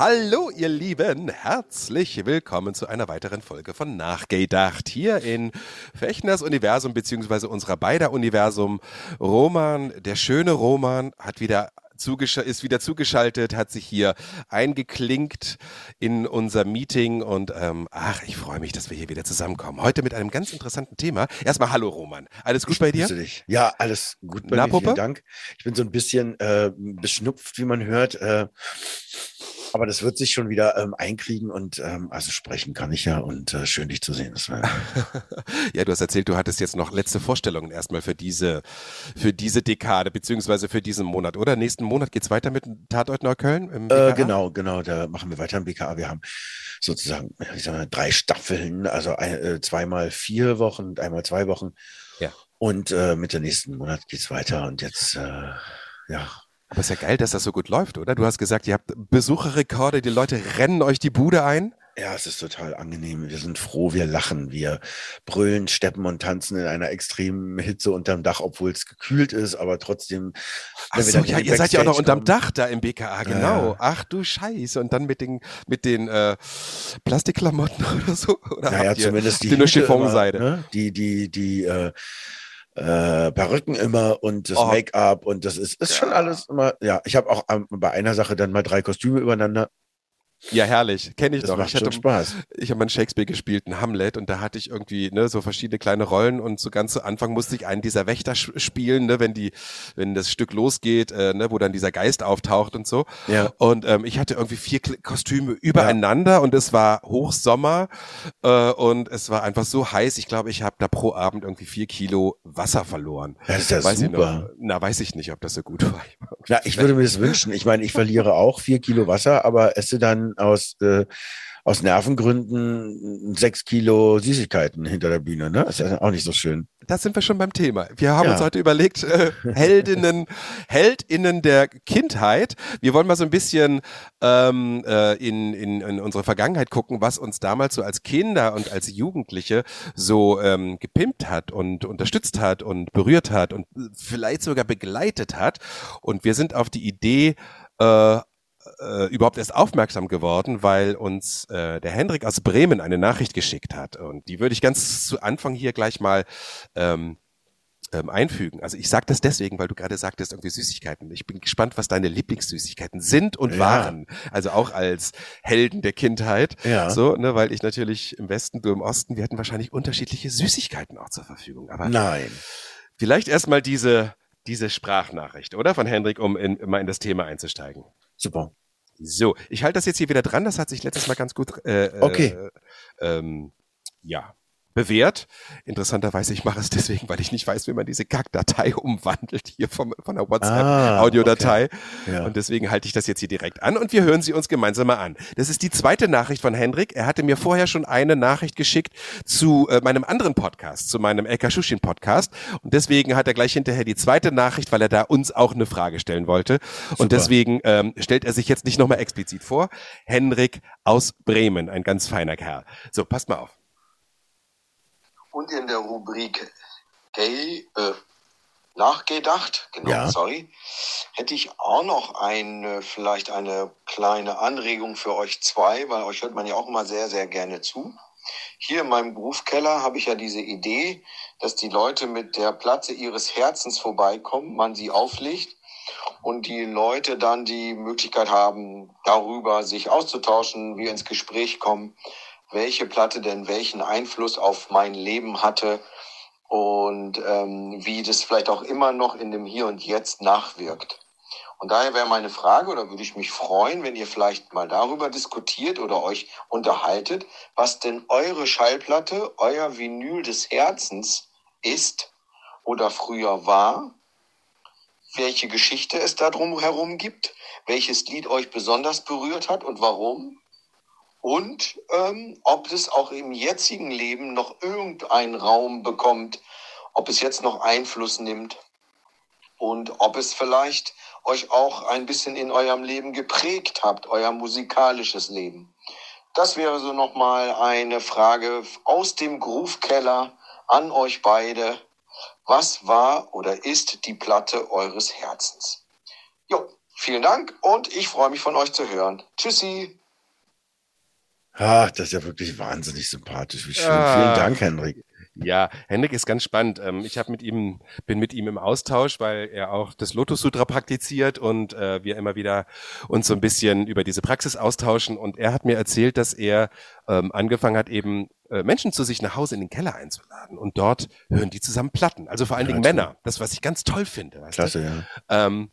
Hallo, ihr Lieben, herzlich willkommen zu einer weiteren Folge von Nachgedacht hier in Fechners Universum beziehungsweise unserer beider Universum. Roman, der schöne Roman, hat wieder ist wieder zugeschaltet, hat sich hier eingeklinkt in unser Meeting und ähm, ach, ich freue mich, dass wir hier wieder zusammenkommen. Heute mit einem ganz interessanten Thema. Erstmal hallo Roman, alles gut bei dir? Dich. Ja, alles gut bei Na, mir. Puppe? Vielen Dank. Ich bin so ein bisschen äh, beschnupft, wie man hört. Äh, aber das wird sich schon wieder ähm, einkriegen und ähm, also sprechen kann ich ja und äh, schön dich zu sehen. Das war, Ja, du hast erzählt, du hattest jetzt noch letzte Vorstellungen erstmal für diese, für diese Dekade, beziehungsweise für diesen Monat, oder? Nächsten Monat geht's weiter mit dem Tatort Neukölln? Äh, genau, genau, da machen wir weiter im BKA. Wir haben sozusagen wie sagen wir, drei Staffeln, also ein, äh, zweimal vier Wochen und einmal zwei Wochen. Ja. Und äh, mit der nächsten Monat geht's weiter und jetzt, äh, ja, Aber ist ja geil, dass das so gut läuft, oder? Du hast gesagt, ihr habt Besucherrekorde, die Leute rennen euch die Bude ein. Ja, es ist total angenehm. Wir sind froh, wir lachen, wir brüllen, steppen und tanzen in einer extremen Hitze unterm Dach, obwohl es gekühlt ist, aber trotzdem. Ach so, ja, ihr seid ja auch noch unterm Dach da im BKA, genau. ja. Ach du Scheiße. Und dann mit den, mit den äh, Plastikklamotten oder so? Oder Naja, zumindest die, ihr nur Chiffonseide? Ne? Die, die, die äh, äh, Perücken immer und das Oh. Make-up und das ist, ist schon Ja. alles immer. Ja, ich habe auch ähm, bei einer Sache dann mal drei Kostüme übereinander. Ja, herrlich. Kenne ich Das doch. macht Ich hatte schon Spaß. ich habe mal Shakespeare gespielt, einen Hamlet, und da hatte ich irgendwie ne, so verschiedene kleine Rollen und so ganz zu Anfang musste ich einen dieser Wächter spielen, ne, wenn die, wenn das Stück losgeht, äh, ne, wo dann dieser Geist auftaucht und so. Ja. Und ähm, ich hatte irgendwie vier Kostüme übereinander und es war Hochsommer äh, und es war einfach so heiß. Ich glaube, ich habe da pro Abend irgendwie vier Kilo Wasser verloren. Ja, das ist ja weiß Ich super. na, weiß ich nicht, ob das so gut war. Ja, ich würde mir das wünschen. Ich meine, ich verliere auch vier Kilo Wasser, aber esse dann aus, äh, aus Nervengründen sechs Kilo Süßigkeiten hinter der Bühne. Ne? Das ist ja auch nicht so schön. Da sind wir schon beim Thema. Wir haben Ja. uns heute überlegt, äh, Heldinnen, Heldinnen der Kindheit. Wir wollen mal so ein bisschen ähm, äh, in, in, in unsere Vergangenheit gucken, was uns damals so als Kinder und als Jugendliche so ähm, gepimpt hat und unterstützt hat und berührt hat und vielleicht sogar begleitet hat. Und wir sind auf die Idee äh, äh, überhaupt erst aufmerksam geworden, weil uns äh, der Hendrik aus Bremen eine Nachricht geschickt hat. Und die würde ich ganz zu Anfang hier gleich mal ähm, ähm, einfügen. Also ich sage das deswegen, weil du gerade sagtest, irgendwie Süßigkeiten. Ich bin gespannt, was deine Lieblingssüßigkeiten sind und Ja. waren. Also auch als Helden der Kindheit. Ja. So, ne, weil ich natürlich im Westen, du im Osten, wir hatten wahrscheinlich unterschiedliche Süßigkeiten auch zur Verfügung. Aber Nein. vielleicht erstmal diese, diese Sprachnachricht, oder? Von Hendrik, um in, mal in das Thema einzusteigen. Super. So, ich halte das jetzt hier wieder dran. Das hat sich letztes Mal ganz gut äh, Okay. äh, ähm, ja, bewährt. Interessanterweise, ich mache es deswegen, weil ich nicht weiß, wie man diese Kackdatei umwandelt hier vom, von der Ah, WhatsApp-Audiodatei. Ja. Und deswegen halte ich das jetzt hier direkt an und wir hören sie uns gemeinsam mal an. Das ist die zweite Nachricht von Hendrik. Er hatte mir vorher schon eine Nachricht geschickt zu äh, meinem anderen Podcast, zu meinem El Shushin Podcast. Und deswegen hat er gleich hinterher die zweite Nachricht, weil er da uns auch eine Frage stellen wollte. Super. Und deswegen ähm, stellt er sich jetzt nicht nochmal explizit vor. Hendrik aus Bremen, ein ganz feiner Kerl. So, passt mal auf. Und in der Rubrik Gay äh, nachgedacht, genau, Ja. sorry, hätte ich auch noch eine, vielleicht eine kleine Anregung für euch zwei, weil euch hört man ja auch immer sehr, sehr gerne zu. Hier in meinem Berufskeller habe ich ja diese Idee, dass die Leute mit der Platte ihres Herzens vorbeikommen, man sie auflegt und die Leute dann die Möglichkeit haben, darüber sich auszutauschen, wir ins Gespräch kommen, welche Platte denn welchen Einfluss auf mein Leben hatte und ähm, wie das vielleicht auch immer noch in dem Hier und Jetzt nachwirkt. Und daher wäre meine Frage, oder würde ich mich freuen, wenn ihr vielleicht mal darüber diskutiert oder euch unterhaltet, was denn eure Schallplatte, euer Vinyl des Herzens ist oder früher war, welche Geschichte es da drum herum gibt, welches Lied euch besonders berührt hat und warum. Und ähm, ob es auch im jetzigen Leben noch irgendeinen Raum bekommt, ob es jetzt noch Einfluss nimmt und ob es vielleicht euch auch ein bisschen in eurem Leben geprägt habt, euer musikalisches Leben. Das wäre so nochmal eine Frage aus dem Groove-Keller an euch beide. Was war oder ist die Platte eures Herzens? Jo, vielen Dank und ich freue mich von euch zu hören. Tschüssi. Ach, das ist ja wirklich wahnsinnig sympathisch. Wie schön. Ah. Vielen Dank, Henrik. Ja, Henrik ist ganz spannend. Ähm, Ich habe mit ihm, bin mit ihm im Austausch, weil er auch das Lotus Sutra praktiziert und äh, wir immer wieder uns so ein bisschen über diese Praxis austauschen. Und er hat mir erzählt, dass er ähm, angefangen hat, eben äh, Menschen zu sich nach Hause in den Keller einzuladen. Und dort hören die zusammen Platten. Also vor allen Dingen. Männer. Das, was ich ganz toll finde. Weißt du? Klasse, ja. ähm,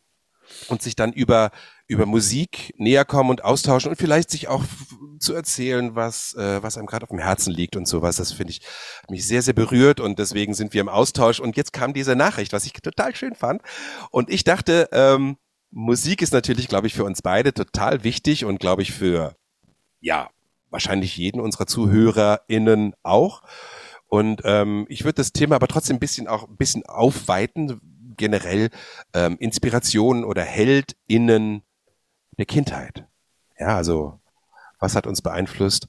und sich dann über über Musik näher kommen und austauschen und vielleicht sich auch zu erzählen, was äh, was einem gerade auf dem Herzen liegt und sowas. Das finde ich mich sehr sehr berührt und deswegen sind wir im Austausch. Und jetzt kam diese Nachricht, was ich total schön fand. Und ich dachte, ähm, Musik ist natürlich, glaube ich, für uns beide total wichtig und glaube ich für ja wahrscheinlich jeden unserer ZuhörerInnen auch. Und ähm, ich würde das Thema aber trotzdem ein bisschen auch ein bisschen aufweiten, generell ähm, Inspirationen oder HeldInnen der Kindheit. Ja, also was hat uns beeinflusst?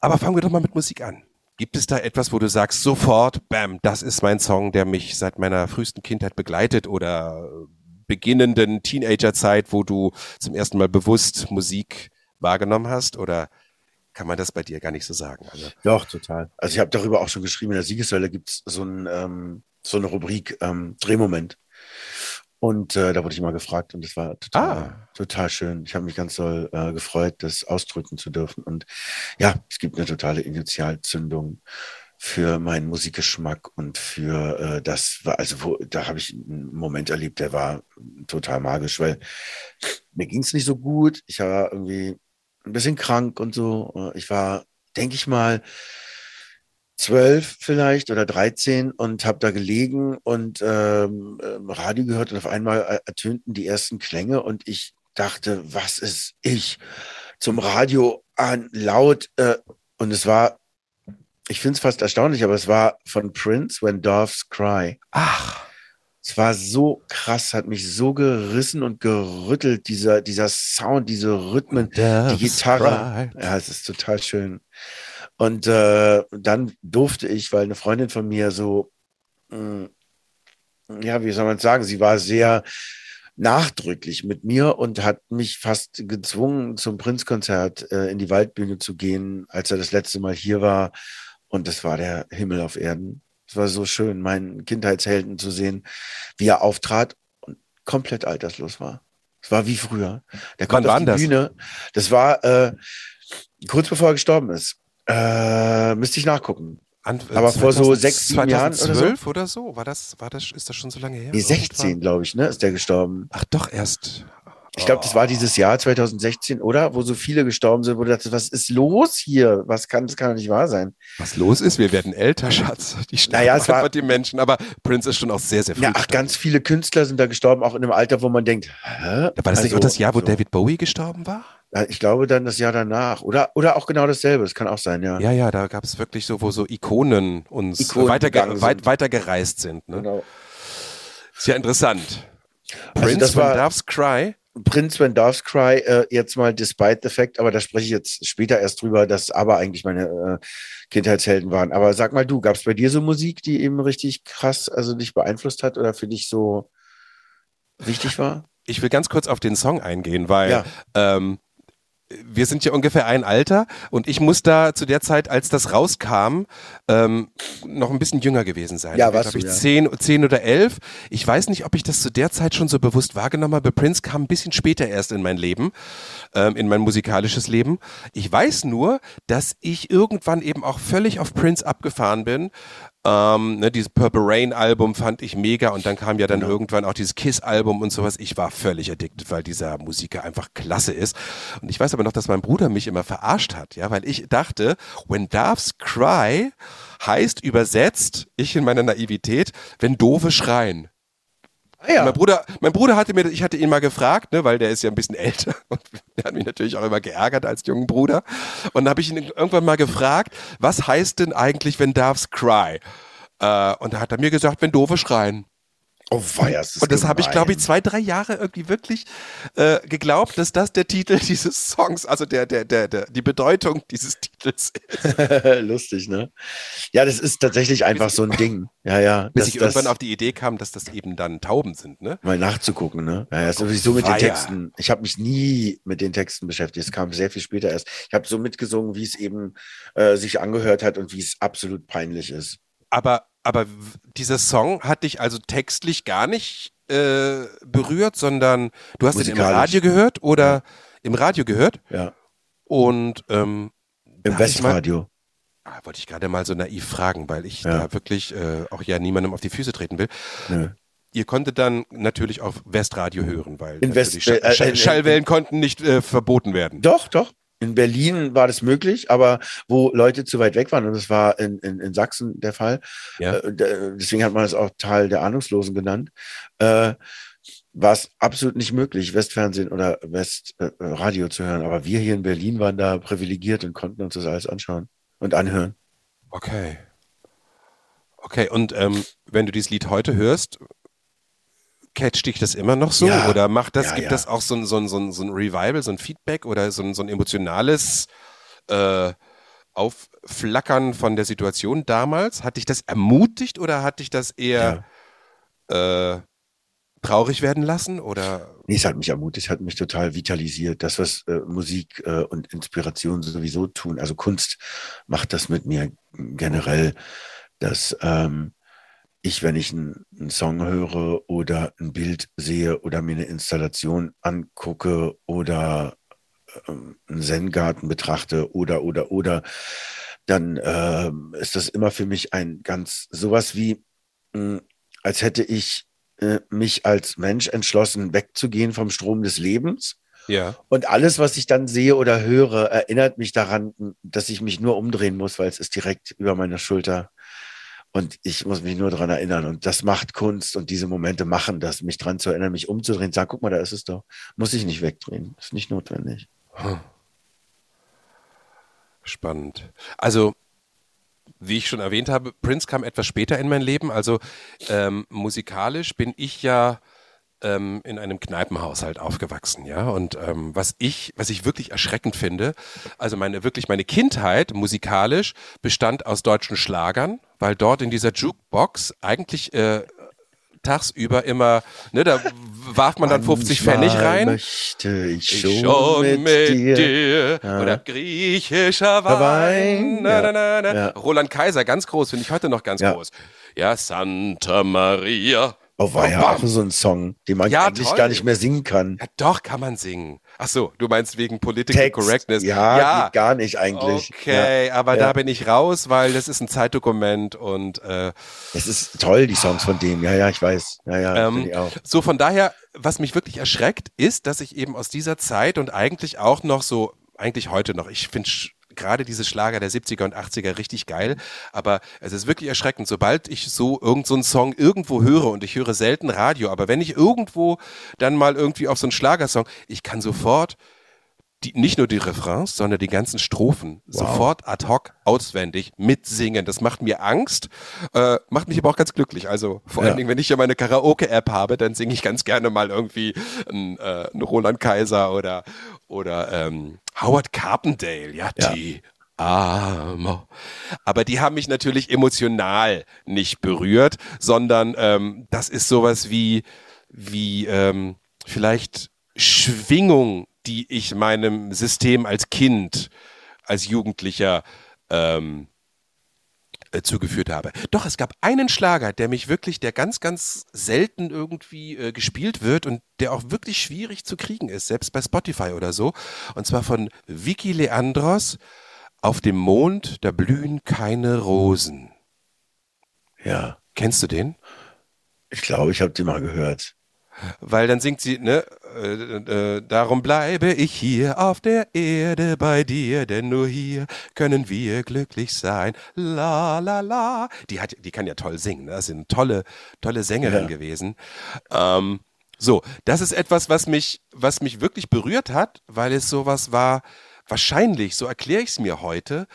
Aber fangen wir doch mal mit Musik an. Gibt es da etwas, wo du sagst, sofort, bam, das ist mein Song, der mich seit meiner frühesten Kindheit begleitet oder beginnenden Teenagerzeit, wo du zum ersten Mal bewusst Musik wahrgenommen hast? Oder kann man das bei dir gar nicht so sagen? Also, Doch, total. Also ich habe darüber auch schon geschrieben, in der Siegessäule gibt es so, ein, ähm, so eine Rubrik ähm, Drehmoment. Und äh, da wurde ich mal gefragt und das war total, Ah. total schön. Ich habe mich ganz doll äh, gefreut, das ausdrücken zu dürfen. Und ja, es gibt eine totale Initialzündung für meinen Musikgeschmack und für äh, das war, also wo, da habe ich einen Moment erlebt, der war total magisch, weil mir ging es nicht so gut. Ich war irgendwie ein bisschen krank und so. Äh, Ich war, denke ich mal, zwölf vielleicht oder dreizehn und habe da gelegen und ähm, ähm, Radio gehört und auf einmal er- ertönten die ersten Klänge und ich dachte, was ist ich zum Radio an laut äh, und es war, ich finde es fast erstaunlich, aber es war von Prince When Doves Cry. ach, Es war so krass, hat mich so gerissen und gerüttelt, dieser, dieser Sound, diese Rhythmen, die Gitarre. Ja, es ist total schön. Und äh, dann durfte ich, weil eine Freundin von mir so, mh, ja, wie soll man sagen, sie war sehr nachdrücklich mit mir und hat mich fast gezwungen, zum Prinzkonzert äh, in die Waldbühne zu gehen, als er das letzte Mal hier war. Und das war der Himmel auf Erden. Es war so schön, meinen Kindheitshelden zu sehen, wie er auftrat und komplett alterslos war. Es war wie früher. Der kommt auf die das? Bühne. Das war äh, kurz bevor er gestorben ist. Äh, müsste ich nachgucken. An, Aber vor so sechs, sieben Jahren oder so? 2012 oder so? War das, war das, ist das schon so lange her? Nee, 16, Irgendwann? glaube ich, ne, ist der gestorben. Ach doch, erst. Ich glaube, das war dieses Jahr 2016, oder? Wo so viele gestorben sind, wo du dachtest, was ist los hier? Was kann, das kann doch nicht wahr sein. Was los ist, wir werden älter, Schatz. Die sterben Naja, es war- die Menschen. Aber Prince ist schon auch sehr, sehr früh Ja, ach, ganz viele Künstler sind da gestorben, auch in einem Alter, wo man denkt, hä? War das nicht Also, auch das Jahr, wo so. David Bowie gestorben war? Ich glaube dann das Jahr danach. Oder, oder auch genau dasselbe. Das kann auch sein, ja. Ja, ja, da gab es wirklich so, wo so Ikonen uns Ikonen weiterge weit, weitergereist sind. Ne? Genau. Ist ja interessant. Also Prince das When war- Doves Cry. Prince When Doves Cry, äh, jetzt mal despite the fact, aber da spreche ich jetzt später erst drüber, dass aber eigentlich meine äh, Kindheitshelden waren. Aber sag mal du, gab es bei dir so Musik, die eben richtig krass, also dich beeinflusst hat oder für dich so wichtig war? Ich will ganz kurz auf den Song eingehen, weil Ja. ähm, wir sind ja ungefähr ein Alter und ich muss da zu der Zeit, als das rauskam, ähm, noch ein bisschen jünger gewesen sein. Ja, Ich war, warst glaub du, ich, ja. zehn, zehn oder elf. Ich weiß nicht, ob ich das zu der Zeit schon so bewusst wahrgenommen habe. Prince kam ein bisschen später erst in mein Leben, ähm, in mein musikalisches Leben. Ich weiß nur, dass ich irgendwann eben auch völlig auf Prince abgefahren bin. Ähm, ne, dieses Purple Rain Album fand ich mega und dann kam ja dann Genau. irgendwann auch dieses Kiss Album und sowas. Ich war völlig addicted, weil dieser Musiker einfach klasse ist. Und ich weiß aber noch, dass mein Bruder mich immer verarscht hat, ja, weil ich dachte, When Doves Cry heißt übersetzt, ich in meiner Naivität, wenn Dove schreien. Ah, ja. Mein Bruder, mein Bruder hatte mir, ich hatte ihn mal gefragt, ne, weil der ist ja ein bisschen älter und der hat mich natürlich auch immer geärgert als jungen Bruder. Und dann habe ich ihn irgendwann mal gefragt, was heißt denn eigentlich, wenn Doves cry? Äh, und da hat er mir gesagt, wenn Doofe schreien. Oh, weia, das Und das habe ich, glaube ich, zwei, drei Jahre irgendwie wirklich äh, geglaubt, dass das der Titel dieses Songs, also der, der, der, der, die Bedeutung dieses Titels ist. Lustig, ne? Ja, das ist tatsächlich einfach so ein Ding. Ja, ja. Bis ich irgendwann auf die Idee kam, dass das eben dann Tauben sind, ne? Mal nachzugucken, ne? Ja, ja sowieso mit den Texten. Ich habe mich nie mit den Texten beschäftigt. Es kam sehr viel später erst. Ich habe so mitgesungen, wie es eben äh, sich angehört hat und wie es absolut peinlich ist. Aber aber dieser Song hat dich also textlich gar nicht äh, berührt, sondern du hast ihn im Radio gehört oder ja. im Radio gehört? Ja. Und ähm, im Westradio. Ah, wollte ich gerade mal so naiv fragen, weil ich ja. da wirklich äh, auch ja niemandem auf die Füße treten will. Nö. Ihr konntet dann natürlich auf Westradio hören, weil in West, Schall, äh, Schall, Schallwellen konnten nicht äh, verboten werden. Doch, doch. In Berlin war das möglich, aber wo Leute zu weit weg waren, und das war in, in, in Sachsen der Fall, ja. äh, deswegen hat man es auch Teil der Ahnungslosen genannt, äh, war es absolut nicht möglich, Westfernsehen oder Westradio äh, zu hören. Aber wir hier in Berlin waren da privilegiert und konnten uns das alles anschauen und anhören. Okay. Okay, und ähm, wenn du dieses Lied heute hörst, catcht dich das immer noch so? Ja, oder macht das, ja, gibt ja. das auch so ein, so, ein, so, ein, so ein Revival, so ein Feedback oder so ein, so ein emotionales äh, Aufflackern von der Situation damals? Hat dich das ermutigt oder hat dich das eher äh, traurig werden lassen? Oder? Nee, es hat mich ermutigt, hat mich total vitalisiert. Das, was äh, Musik äh, und Inspiration sowieso tun, also Kunst macht das mit mir generell, dass ähm, ich, wenn ich einen, einen, Song höre oder ein Bild sehe oder mir eine Installation angucke oder ähm, einen Zen-Garten betrachte oder, oder, oder, dann äh, ist das immer für mich ein ganz, sowas wie, mh, hm, als hätte ich äh, mich als Mensch entschlossen, wegzugehen vom Strom des Lebens. Ja. Und alles, was ich dann sehe oder höre, erinnert mich daran, dass ich mich nur umdrehen muss, weil es ist direkt über meiner Schulter. Und ich muss mich nur daran erinnern. Und das macht Kunst und diese Momente machen das, mich daran zu erinnern, mich umzudrehen, sagen, guck mal, da ist es doch. Muss ich nicht wegdrehen. Ist nicht notwendig. Hm. Spannend. Also, wie ich schon erwähnt habe, Prince kam etwas später in mein Leben. Also ähm, musikalisch bin ich ja ähm, in einem Kneipenhaushalt aufgewachsen, ja. Und ähm, was ich, was ich wirklich erschreckend finde, also meine wirklich meine Kindheit musikalisch bestand aus deutschen Schlagern, weil dort in dieser Jukebox eigentlich äh, tagsüber immer, ne, da warf man dann 50 Pfennig rein. Möchte ich schon, ich schon mit, dir. dir. Ja. Oder griechischer Wein. Na, na, na, na. Ja. Roland Kaiser, ganz groß, finde ich heute noch ganz ja. groß. Ja, Santa Maria. Oh, war ja auch so ein Song, den man ja, eigentlich toll. gar nicht mehr singen kann. Ja, doch, kann man singen. Ach so, du meinst wegen Political Text. Correctness. Ja, ja. gar nicht eigentlich. Okay, ja. aber ja. da bin ich raus, weil das ist ein Zeitdokument und äh, Es ist toll, die Songs von dem. Ja, ja, ich weiß. Ja, ja, ähm, ich auch. So, von daher, was mich wirklich erschreckt, ist, dass ich eben aus dieser Zeit und eigentlich auch noch so, eigentlich heute noch, ich finde gerade diese Schlager der 70er und 80er richtig geil. Aber es ist wirklich erschreckend. Sobald ich so irgendeinen so Song irgendwo höre und ich höre selten Radio, aber wenn ich irgendwo dann mal irgendwie auf so einen Schlagersong, ich kann sofort die, nicht nur die Refrains, sondern die ganzen Strophen wow. sofort ad hoc auswendig mitsingen. Das macht mir Angst, äh, macht mich aber auch ganz glücklich. Also vor ja. allen Dingen, wenn ich ja meine Karaoke-App habe, dann singe ich ganz gerne mal irgendwie einen, äh, einen Roland Kaiser oder, oder ähm, Howard Carpendale, ja, ja. die Arme. Aber die haben mich natürlich emotional nicht berührt, sondern ähm, das ist sowas wie, wie ähm, vielleicht Schwingung, die ich meinem System als Kind, als Jugendlicher ähm, äh, zugeführt habe. Doch, es gab einen Schlager, der mich wirklich, der ganz, ganz selten irgendwie äh, gespielt wird und der auch wirklich schwierig zu kriegen ist, selbst bei Spotify oder so. Und zwar von Vicky Leandros. Auf dem Mond, da blühen keine Rosen. Ja. Kennst du den? Ich glaube, ich habe den mal gehört. Weil dann singt sie, ne, äh, äh, darum bleibe ich hier auf der Erde bei dir, denn nur hier können wir glücklich sein. La la la. Die hat, die kann ja toll singen. Ne? Das ist eine tolle, tolle Sängerin ja. gewesen. Ähm, so, das ist etwas, was mich, was mich wirklich berührt hat, weil es sowas war. Wahrscheinlich, so erkläre ich es mir heute.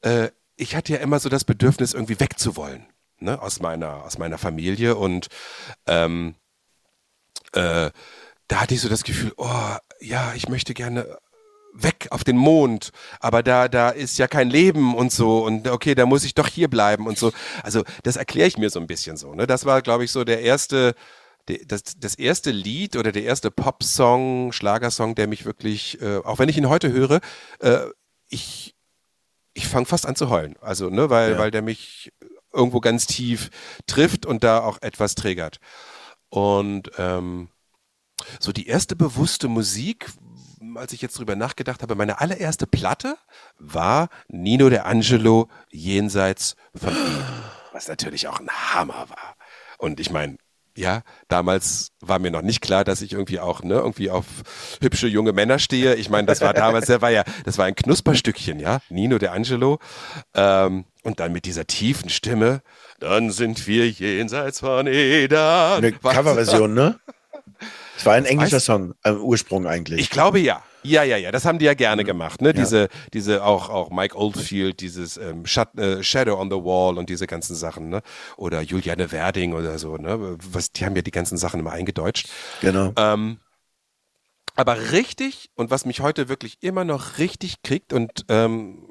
Äh, ich hatte ja immer so das Bedürfnis, irgendwie wegzuwollen, ne, aus meiner, aus meiner Familie und ähm, äh, da hatte ich so das Gefühl, oh, ja, ich möchte gerne weg auf den Mond, aber da, da ist ja kein Leben und so und okay, da muss ich doch hier bleiben und so. Also das erkläre ich mir so ein bisschen so. Ne? Das war, glaube ich, so der erste, das, das erste Lied oder der erste Popsong, Schlagersong, der mich wirklich, äh, auch wenn ich ihn heute höre, äh, ich, ich fange fast an zu heulen. Also, ne, weil, ja. weil der mich irgendwo ganz tief trifft und da auch etwas triggert. Und ähm, so die erste bewusste Musik, als ich jetzt drüber nachgedacht habe, meine allererste Platte war Nino de Angelo jenseits von Eden, was natürlich auch ein Hammer war. Und ich meine, ja, damals war mir noch nicht klar, dass ich irgendwie auch ne, irgendwie auf hübsche junge Männer stehe. Ich meine, das war damals, der war ja, das war ein Knusperstückchen, ja, Nino de Angelo. Ähm, und dann mit dieser tiefen Stimme, dann sind wir jenseits von Eden. Eine Coverversion, ne? Es war ein englischer Song, äh, Ursprung eigentlich. Ich glaube ja. Ja, ja, ja, das haben die ja gerne gemacht, ne? Ja. Diese, diese auch, auch Mike Oldfield, dieses ähm, Shut, äh, Shadow on the Wall und diese ganzen Sachen, ne? Oder Juliane Werding oder so, ne? Was, die haben ja die ganzen Sachen immer eingedeutscht. Genau. Ähm, aber richtig und was mich heute wirklich immer noch richtig kriegt und ähm,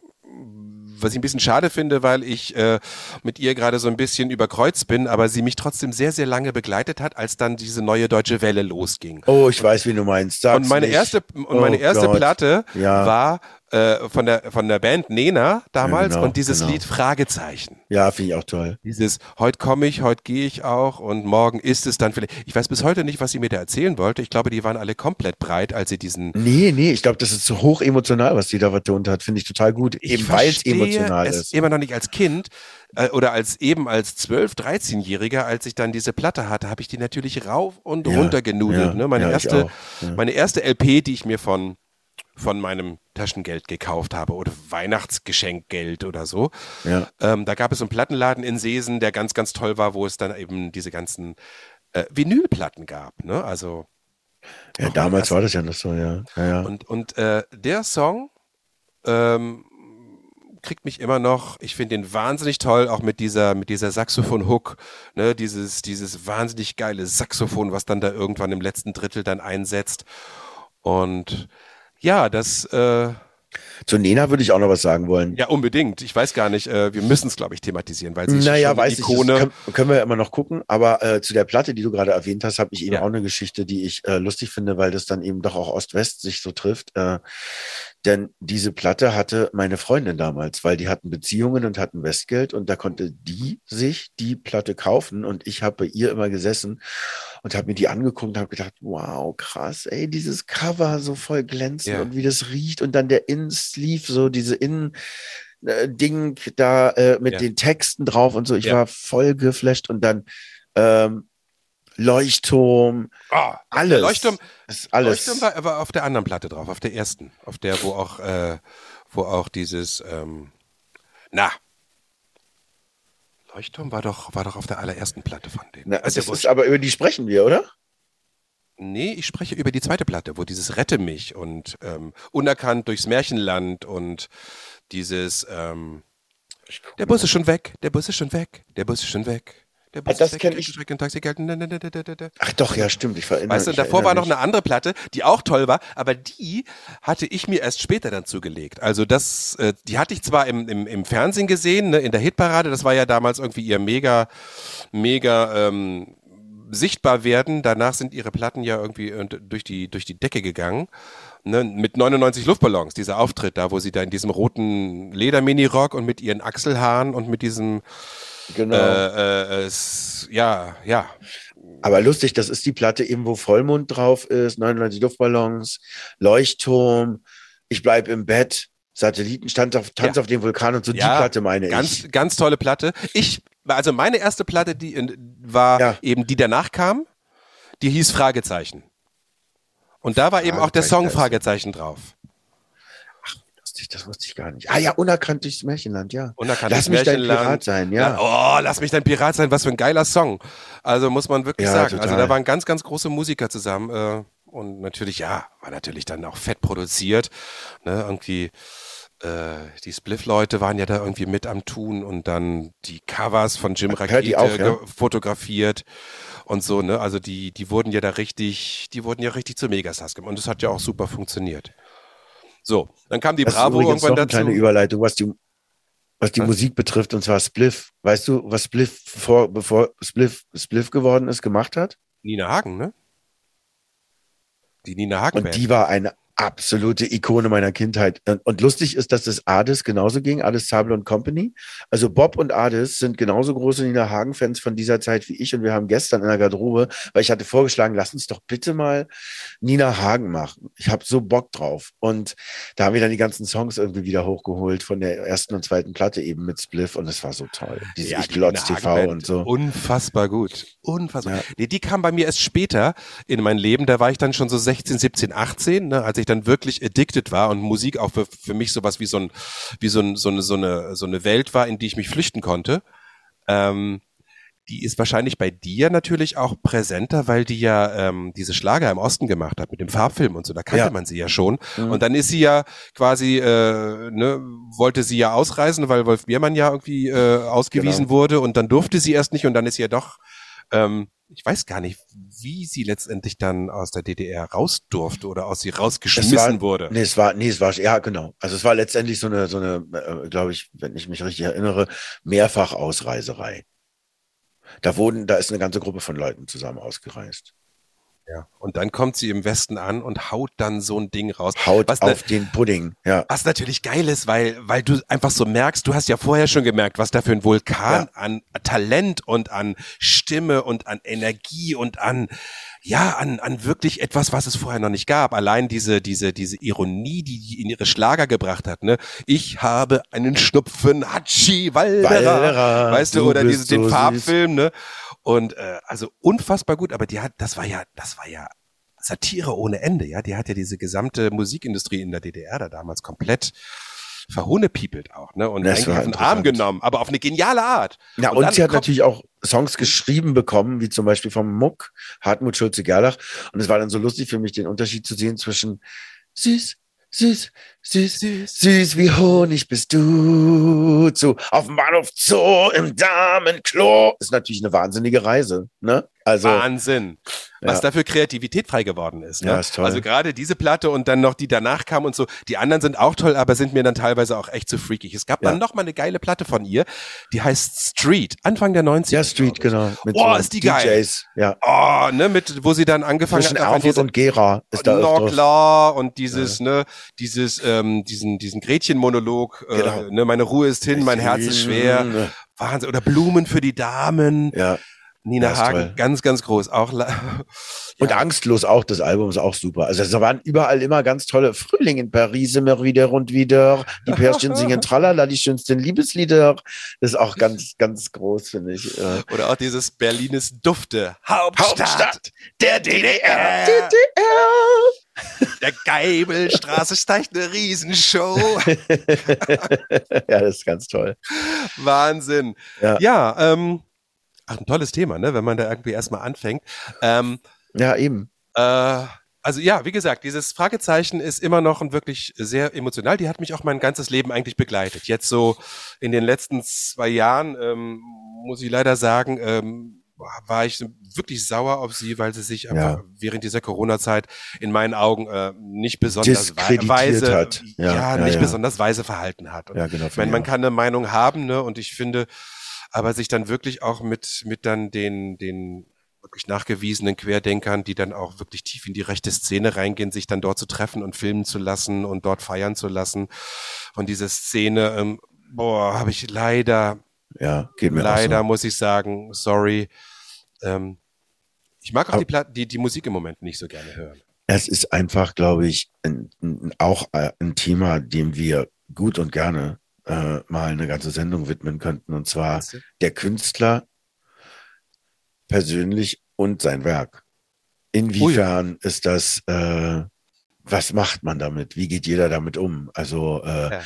was ich ein bisschen schade finde, weil ich äh, mit ihr gerade so ein bisschen überkreuzt bin, aber sie mich trotzdem sehr, sehr lange begleitet hat, als dann diese neue deutsche Welle losging. Oh, ich weiß, wie du meinst. Sag's und meine nicht. erste und meine oh erste Gott. Platte ja. war äh, von der von der Band Nena damals ja, genau, und dieses genau. Lied Fragezeichen. Ja, finde ich auch toll. Dieses heute komme ich, heute gehe ich auch und morgen ist es dann vielleicht. Ich weiß bis heute nicht, was sie mir da erzählen wollte. Ich glaube, die waren alle komplett breit, als sie diesen. Nee, nee, ich glaube, das ist so hoch emotional, was die da betont hat. Finde ich total gut. Eben weil es emotional ist. Immer noch nicht als Kind äh, oder als eben als 12, 13-Jähriger, als ich dann diese Platte hatte, habe ich die natürlich rauf und ja, runter genudelt. Ja, ne? Meine erste, meine erste LP, die ich mir von von meinem Taschengeld gekauft habe oder Weihnachtsgeschenkgeld oder so. Ja. Ähm, da gab es einen Plattenladen in Seesen, der ganz, ganz toll war, wo es dann eben diese ganzen äh, Vinylplatten gab. Ne? Also ja, damals war das ja noch so, ja. ja, ja. Und, und äh, der Song ähm, kriegt mich immer noch, ich finde den wahnsinnig toll, auch mit dieser, mit dieser Saxophon-Hook, ne, dieses, dieses wahnsinnig geile Saxophon, was dann da irgendwann im letzten Drittel dann einsetzt. Und ja, das. Äh, zu Nena würde ich auch noch was sagen wollen. Ja, unbedingt. Ich weiß gar nicht, äh, wir müssen es, glaube ich, thematisieren, weil sie ist naja, schon weiß Ikone. Ich, können, können, wir ja immer noch gucken. Aber äh, zu der Platte, die du gerade erwähnt hast, habe ich eben ja. auch eine Geschichte, die ich äh, lustig finde, weil das dann eben doch auch Ost-West sich so trifft. Denn diese Platte hatte meine Freundin damals, weil die hatten Beziehungen und hatten Westgeld und da konnte die sich die Platte kaufen und ich habe bei ihr immer gesessen und habe mir die angeguckt und habe gedacht, wow, krass, ey, dieses Cover so voll glänzend ja. und wie das riecht und dann der In-Sleeve, so diese Innen- äh, Ding da äh, mit ja. den Texten drauf und so. Ich ja. war voll geflasht und dann ähm, Leuchtturm, ah, alles. Leuchtturm, ist alles. Leuchtturm war, war auf der anderen Platte drauf, auf der ersten, auf der, wo auch, äh, wo auch dieses, ähm, na, Leuchtturm war doch, war doch auf der allerersten Platte von denen. Na, also das ist, aber über die sprechen wir, oder? Nee, ich spreche über die zweite Platte, wo dieses Rette mich und ähm, Unerkannt durchs Märchenland und dieses ähm, Der Bus ist schon weg, der Bus ist schon weg, der Bus ist schon weg. Der Bus das kenne ich. Ach doch, ja, stimmt. Ich erinnere, weißt du, davor war noch eine andere Platte, die auch toll war, aber die hatte ich mir erst später dann zugelegt. Also das, äh, die hatte ich zwar im, im, im Fernsehen gesehen, ne, in der Hitparade, das war ja damals irgendwie ihr mega, mega ähm, sichtbar werden. Danach sind ihre Platten ja irgendwie durch die, durch die Decke gegangen. Ne, mit 99 Luftballons, dieser Auftritt da, wo sie da in diesem roten Leder-Mini-Rock und mit ihren Achselhaaren und mit diesem Genau. Äh, äh, es, ja, ja. Aber lustig, das ist die Platte eben, wo Vollmond drauf ist, 99 Luftballons, Leuchtturm, ich bleib im Bett, Satellitenstand auf Tanz ja. auf dem Vulkan und so ja, die Platte meine ganz, ich. Ganz, ganz tolle Platte. Ich, also meine erste Platte, die war ja. eben die danach kam. die hieß Fragezeichen. Und da war eben auch der Song Fragezeichen drauf. Lustig, das wusste ich gar nicht. Ah ja, unerkannt durchs Märchenland, ja. Unerkannt Lass mich dein Pirat sein, ja. Oh, lass mich dein Pirat sein, was für ein geiler Song. Also muss man wirklich Ja, sagen. Also total. da waren ganz, ganz große Musiker zusammen. Äh, und natürlich, ja, war natürlich dann auch fett produziert. Ne, irgendwie, äh, die Spliff-Leute waren ja da irgendwie mit am Tun und dann die Covers von Jim Rakete auch, ja? fotografiert und so, ne? Also die, die wurden ja da richtig, die wurden ja richtig zu Megastars gemacht. Und das hat ja auch super funktioniert. So, dann kam die Das ist Bravo übrigens irgendwann noch eine dazu. kleine Überleitung, was die, was die Was? Musik betrifft, und zwar Spliff. Weißt du, was Spliff vor, bevor Spliff Spliff geworden ist, gemacht hat? Nina Hagen, ne? Die Nina Hagen Und Band. die war eine absolute Ikone meiner Kindheit. Und, lustig ist, dass das Ades genauso ging, Ades Zabel und Company. Also Bob und Ades sind genauso große Nina Hagen-Fans von dieser Zeit wie ich. Und wir haben gestern in der Garderobe, weil ich hatte vorgeschlagen, lass uns doch bitte mal Nina Hagen machen. Ich habe so Bock drauf. Und da haben wir dann die ganzen Songs irgendwie wieder hochgeholt von der ersten und zweiten Platte eben mit Spliff. Und es war so toll. Diese Ja, Ich die glotz TV und so. Unfassbar gut. Unfassbar. Ja. Nee, die kam bei mir erst später in mein Leben. Da war ich dann schon so 16, 17, 18, ne, als ich dann wirklich addicted war und Musik auch für, für mich sowas wie so ein, wie so, ein, so, eine, so, eine, so eine Welt war, in die ich mich flüchten konnte. Ähm, die ist wahrscheinlich bei dir natürlich auch präsenter, weil die ja ähm, diese Schlager im Osten gemacht hat mit dem Farbfilm und so. Da kannte Ja. man sie ja schon. Mhm. Und dann ist sie ja quasi, äh, ne, wollte sie ja ausreisen, weil Wolf Biermann ja irgendwie äh, ausgewiesen Genau. wurde und dann durfte sie erst nicht und dann ist sie ja doch, ähm, ich weiß gar nicht, wie sie letztendlich dann aus der DDR raus durfte oder aus sie rausgeschmissen Es war- wurde. Nee, es war, nee, es war, ja, genau. Also es war letztendlich so eine, so eine, äh, glaube ich, wenn ich mich richtig erinnere, Mehrfach-Ausreiserei. Da wurden, da ist eine ganze Gruppe von Leuten zusammen ausgereist. Ja. Und dann kommt sie im Westen an und haut dann so ein Ding raus. Haut Was ne- auf den Pudding, ja. Was natürlich geil ist, weil, weil du einfach so merkst, du hast ja vorher schon gemerkt, was da für ein Vulkan an Talent und an Stimme und an Energie und an, ja, an, an wirklich etwas, was es vorher noch nicht gab. Allein diese, diese, diese Ironie, die die in ihre Schlager gebracht hat, ne? Ich habe einen Schnupfen, Hatschi, Walderer, weißt du, du oder bist diese, den so süß. Farbfilm, ne? Und, äh, also unfassbar gut, aber die hat, das war ja, das war ja Satire ohne Ende, ja. Die hat ja diese gesamte Musikindustrie in der DDR da damals komplett verhunepiepelt auch, ne? Und Das eigentlich auf den Arm genommen, aber auf eine geniale Art. Ja, Und und, sie hat natürlich auch Songs geschrieben bekommen, wie zum Beispiel vom Muck, Hartmut Schulze-Gerlach. Und es war dann so lustig für mich, den Unterschied zu sehen zwischen süß, süß, süß, Süß. süß wie Honig bist du, zu auf dem Bahnhof Zoo im Damenklo. Ist natürlich eine wahnsinnige Reise, ne? Also, Wahnsinn. Was Ja. da für Kreativität frei geworden ist. Ne? Ja, ist toll. Also gerade diese Platte und dann noch die danach kam und so. Die anderen sind auch toll, aber sind mir dann teilweise auch echt zu freakig. Es gab Ja. dann noch mal eine geile Platte von ihr, die heißt Street, Anfang der 90er. ja, Street, genau. Mit Boah, so ist die geil. DJs, ja. Oh, ne, mit, wo sie dann angefangen Zwischen hat, diese- und Gera ist da klar, und dieses, ne, dieses, ähm, diesen, diesen Gretchen-Monolog, äh, Genau. ne, meine Ruhe ist hin, mein Herz ist schwer, Wahnsinn, oder Blumen für die Damen, Ja. Nina Ja, Hagen, toll. ganz, ganz groß, auch, la- Und Ja. angstlos auch, das Album ist auch super. Also es waren überall immer ganz tolle Frühling in Paris, immer wieder und wieder. Die Pärchen singen Tralala, die schönsten Liebeslieder. Das ist auch ganz, ganz groß, finde ich. Oder auch dieses Berlines Dufte, Hauptstadt, Hauptstadt der DDR, DDR. der Geibelstraße steigt eine Riesenshow, ja, das ist ganz toll. Wahnsinn. Ja. Ja, ähm, ach, ein tolles Thema, ne, wenn man da irgendwie erstmal anfängt. Ähm, Ja, eben. Äh, also ja, wie gesagt, dieses Fragezeichen ist immer noch ein wirklich sehr emotional. Die hat mich auch mein ganzes Leben eigentlich begleitet. Jetzt so in den letzten zwei Jahren ähm, muss ich leider sagen, ähm, war ich wirklich sauer auf sie, weil sie sich einfach während dieser Corona-Zeit in meinen Augen äh, nicht besonders weise, hat. ja, Ja, ja, nicht besonders weise verhalten hat. Und Ja, genau. ich meine, man kann eine Meinung haben, ne? Und ich finde, aber sich dann wirklich auch mit, mit dann den, den wirklich nachgewiesenen Querdenkern, die dann auch wirklich tief in die rechte Szene reingehen, sich dann dort zu treffen und filmen zu lassen und dort feiern zu lassen. Und diese Szene, ähm, boah, habe ich leider, Ja, geht mir leider auch muss ich sagen, sorry. Ähm, ich mag auch die, Pla die, die Musik im Moment nicht so gerne hören. so. Es ist einfach, glaube ich, ein, ein, auch äh, ein Thema, dem wir gut und gerne äh, mal eine ganze Sendung widmen könnten. Und zwar du? der Künstler persönlich und sein Werk. inwiefern ist das, äh, was macht man damit? Wie geht jeder damit um? Also, äh, ja.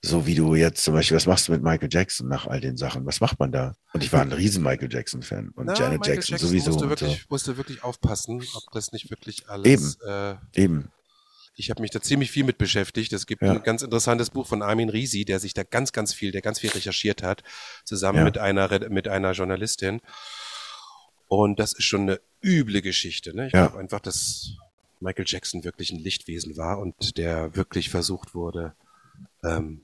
so wie du jetzt zum Beispiel, was machst du mit Michael Jackson nach all den Sachen? Was macht man da? Und ich war ein riesen Michael Jackson-Fan und Na, Janet Michael Jackson, Jackson sowieso. Musste wirklich, so. musste wirklich aufpassen, ob das nicht wirklich alles. Eben. Äh, Eben. Ich habe mich da ziemlich viel mit beschäftigt. Es gibt ja. ein ganz interessantes Buch von Armin Risi, der sich da ganz, ganz viel, der ganz viel recherchiert hat, zusammen ja. mit einer mit einer Journalistin. Und das ist schon eine üble Geschichte. Ne? Ich ja. glaube einfach, dass Michael Jackson wirklich ein Lichtwesen war und der wirklich versucht wurde, ähm,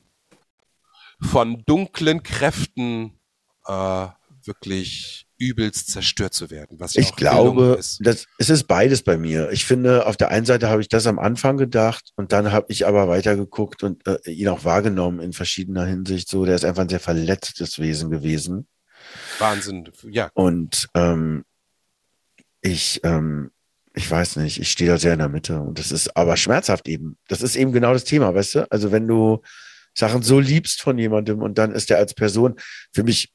von dunklen Kräften äh, wirklich übelst zerstört zu werden. Was ja ich glaube, ist. Das, es ist beides bei mir. Ich finde, auf der einen Seite habe ich das am Anfang gedacht und dann habe ich aber weitergeguckt und äh, ihn auch wahrgenommen in verschiedener Hinsicht. So, der ist einfach ein sehr verletztes Wesen gewesen. Wahnsinn, ja. Und ähm, ich, ähm, ich weiß nicht, ich stehe da sehr in der Mitte und das ist aber schmerzhaft eben. Das ist eben genau das Thema, weißt du? Also wenn du Sachen so liebst von jemandem und dann ist er als Person für mich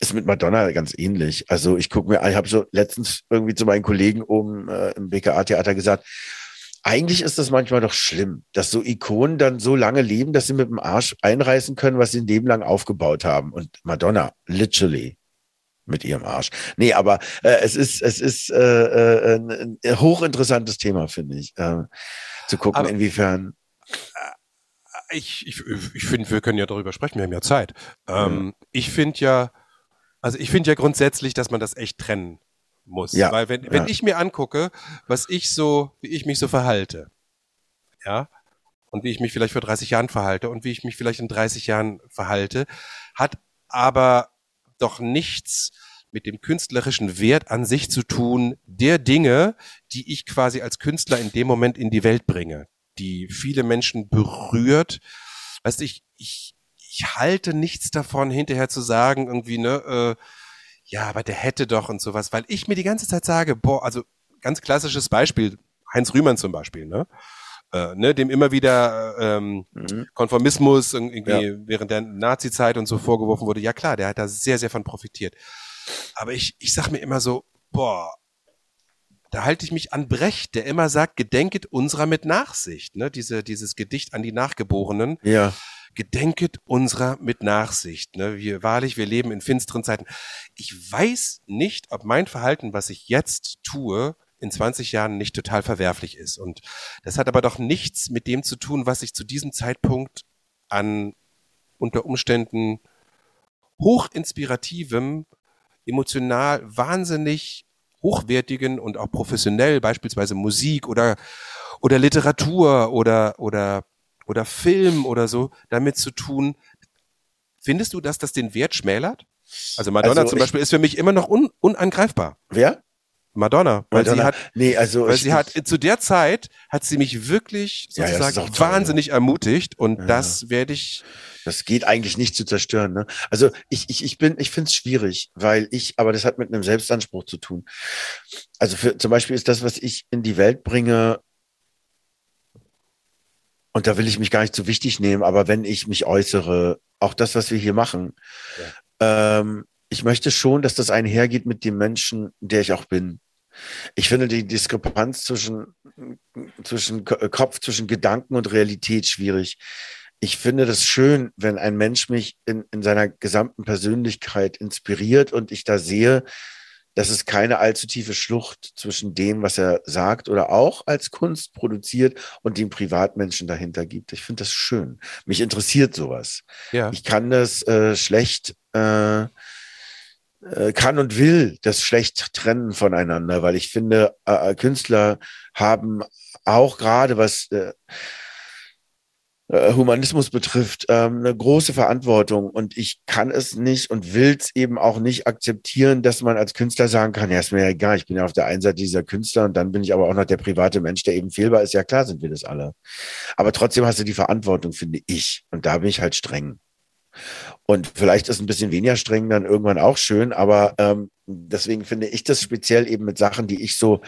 ist mit Madonna ganz ähnlich. Also ich gucke mir, ich habe so letztens irgendwie zu meinen Kollegen oben äh, im BKA-Theater gesagt, eigentlich ist das manchmal doch schlimm, dass so Ikonen dann so lange leben, dass sie mit dem Arsch einreißen können, was sie ein Leben lang aufgebaut haben. Und Madonna, literally mit ihrem Arsch. Nee, aber äh, es ist, es ist äh, äh, ein, ein hochinteressantes Thema, finde ich. Äh, zu gucken, aber, inwiefern. Äh, ich, ich, ich finde, wir können ja darüber sprechen, wir haben ja Zeit. Ähm, mhm. Ich finde ja, also ich finde ja grundsätzlich, dass man das echt trennen muss. Ja. Weil wenn, wenn ja. ich mir angucke, was ich so, wie ich mich so verhalte, ja, und wie ich mich vielleicht vor 30 Jahren verhalte und wie ich mich vielleicht in 30 Jahren verhalte, hat aber doch nichts mit dem künstlerischen Wert an sich zu tun, der Dinge, die ich quasi als Künstler in dem Moment in die Welt bringe, die viele Menschen berührt. Weißt du, ich, ich, ich halte nichts davon, hinterher zu sagen, irgendwie, ne, äh, ja, aber der hätte doch und sowas, weil ich mir die ganze Zeit sage, boah, also ganz klassisches Beispiel, Heinz Rühmann zum Beispiel, ne? Äh, ne, dem immer wieder ähm, mhm. Konformismus irgendwie ja. während der Nazi-Zeit und so vorgeworfen wurde. Ja klar, der hat da sehr, sehr von profitiert. Aber ich, ich sag mir immer so, boah, da halte ich mich an Brecht, der immer sagt, gedenket unserer mit Nachsicht, ne? Diese, dieses Gedicht an die Nachgeborenen. Ja gedenket unserer mit Nachsicht. Ne? Wir, wahrlich, wir leben in finsteren Zeiten. Ich weiß nicht, ob mein Verhalten, was ich jetzt tue, in 20 Jahren nicht total verwerflich ist. Und das hat aber doch nichts mit dem zu tun, was ich zu diesem Zeitpunkt an unter Umständen hochinspirativem, emotional wahnsinnig hochwertigen und auch professionell, beispielsweise Musik oder, oder Literatur oder, oder oder Film oder so damit zu tun. Findest du, dass das den Wert schmälert? Also Madonna also zum Beispiel ist für mich immer noch un unangreifbar. Wer? Madonna, weil Madonna. sie hat, nee, also weil sie hat zu der Zeit hat sie mich wirklich sozusagen ja, ja, wahnsinnig ermutigt und ja. das werde ich. Das geht eigentlich nicht zu zerstören. Ne? Also ich, ich, ich bin, ich finde es schwierig, weil ich, aber das hat mit einem Selbstanspruch zu tun. Also für, zum Beispiel ist das, was ich in die Welt bringe, und da will ich mich gar nicht zu wichtig nehmen, aber wenn ich mich äußere, auch das, was wir hier machen, ja. ähm, ich möchte schon, dass das einhergeht mit dem Menschen, der ich auch bin. Ich finde die Diskrepanz zwischen, zwischen Kopf, zwischen Gedanken und Realität schwierig. Ich finde das schön, wenn ein Mensch mich in, in seiner gesamten Persönlichkeit inspiriert und ich da sehe, dass es keine allzu tiefe Schlucht zwischen dem, was er sagt oder auch als Kunst produziert und dem Privatmenschen dahinter gibt. Ich finde das schön. Mich interessiert sowas. Ja. Ich kann das äh, schlecht, äh, äh, kann und will das schlecht trennen voneinander, weil ich finde, äh, Künstler haben auch gerade was äh, äh, Humanismus betrifft, ähm, eine große Verantwortung. Und ich kann es nicht und will es eben auch nicht akzeptieren, dass man als Künstler sagen kann, ja, ist mir ja egal, ich bin ja auf der einen Seite dieser Künstler und dann bin ich aber auch noch der private Mensch, der eben fehlbar ist. Ja, klar sind wir das alle. Aber trotzdem hast du die Verantwortung, finde ich. Und da bin ich halt streng. Und vielleicht ist ein bisschen weniger streng dann irgendwann auch schön, aber ähm, deswegen finde ich das speziell eben mit Sachen, die ich so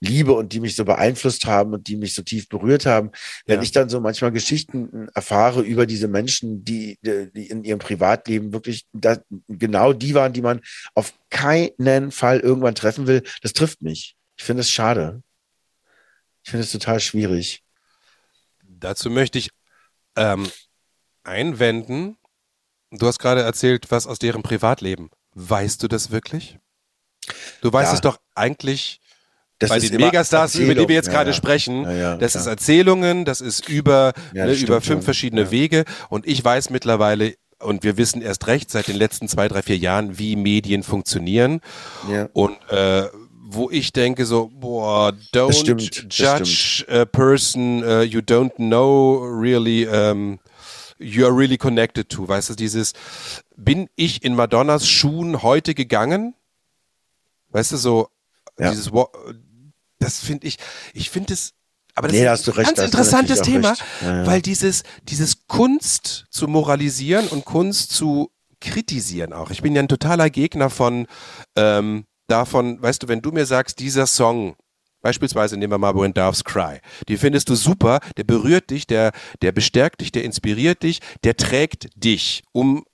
liebe und die mich so beeinflusst haben und die mich so tief berührt haben. Wenn ja. ich dann so manchmal Geschichten erfahre über diese Menschen, die, die in ihrem Privatleben wirklich das, genau die waren, die man auf keinen Fall irgendwann treffen will, das trifft mich. Ich finde es schade. Ich finde es total schwierig. Dazu möchte ich ähm, einwenden. Du hast gerade erzählt, was aus deren Privatleben. Weißt du das wirklich? Du weißt Ja. es doch eigentlich Das bei den Megastars, über die wir jetzt Ja, gerade ja. sprechen. Ja, das ist Erzählungen, das ist über, Ja, ne, das über fünf verschiedene. Wege. Und ich weiß mittlerweile, und wir wissen erst recht seit den letzten zwei, drei, vier Jahren, wie Medien funktionieren. Und äh, wo ich denke so, boah, don't stimmt, das judge a person uh, you don't know really, um, you are really connected to. Weißt du, dieses, bin ich in Madonnas Schuhen heute gegangen? Weißt du, so, Ja. dieses, das finde ich, ich finde es, aber das Nee, ist ein recht, ganz interessantes Thema. Ja, ja. weil dieses, dieses Kunst zu moralisieren und Kunst zu kritisieren auch. Ich bin ja ein totaler Gegner von, ähm, davon, weißt du, wenn du mir sagst, dieser Song, beispielsweise nehmen wir mal When Doves Cry, die findest du super, der berührt dich, der, der bestärkt dich, der inspiriert dich, der trägt dich, um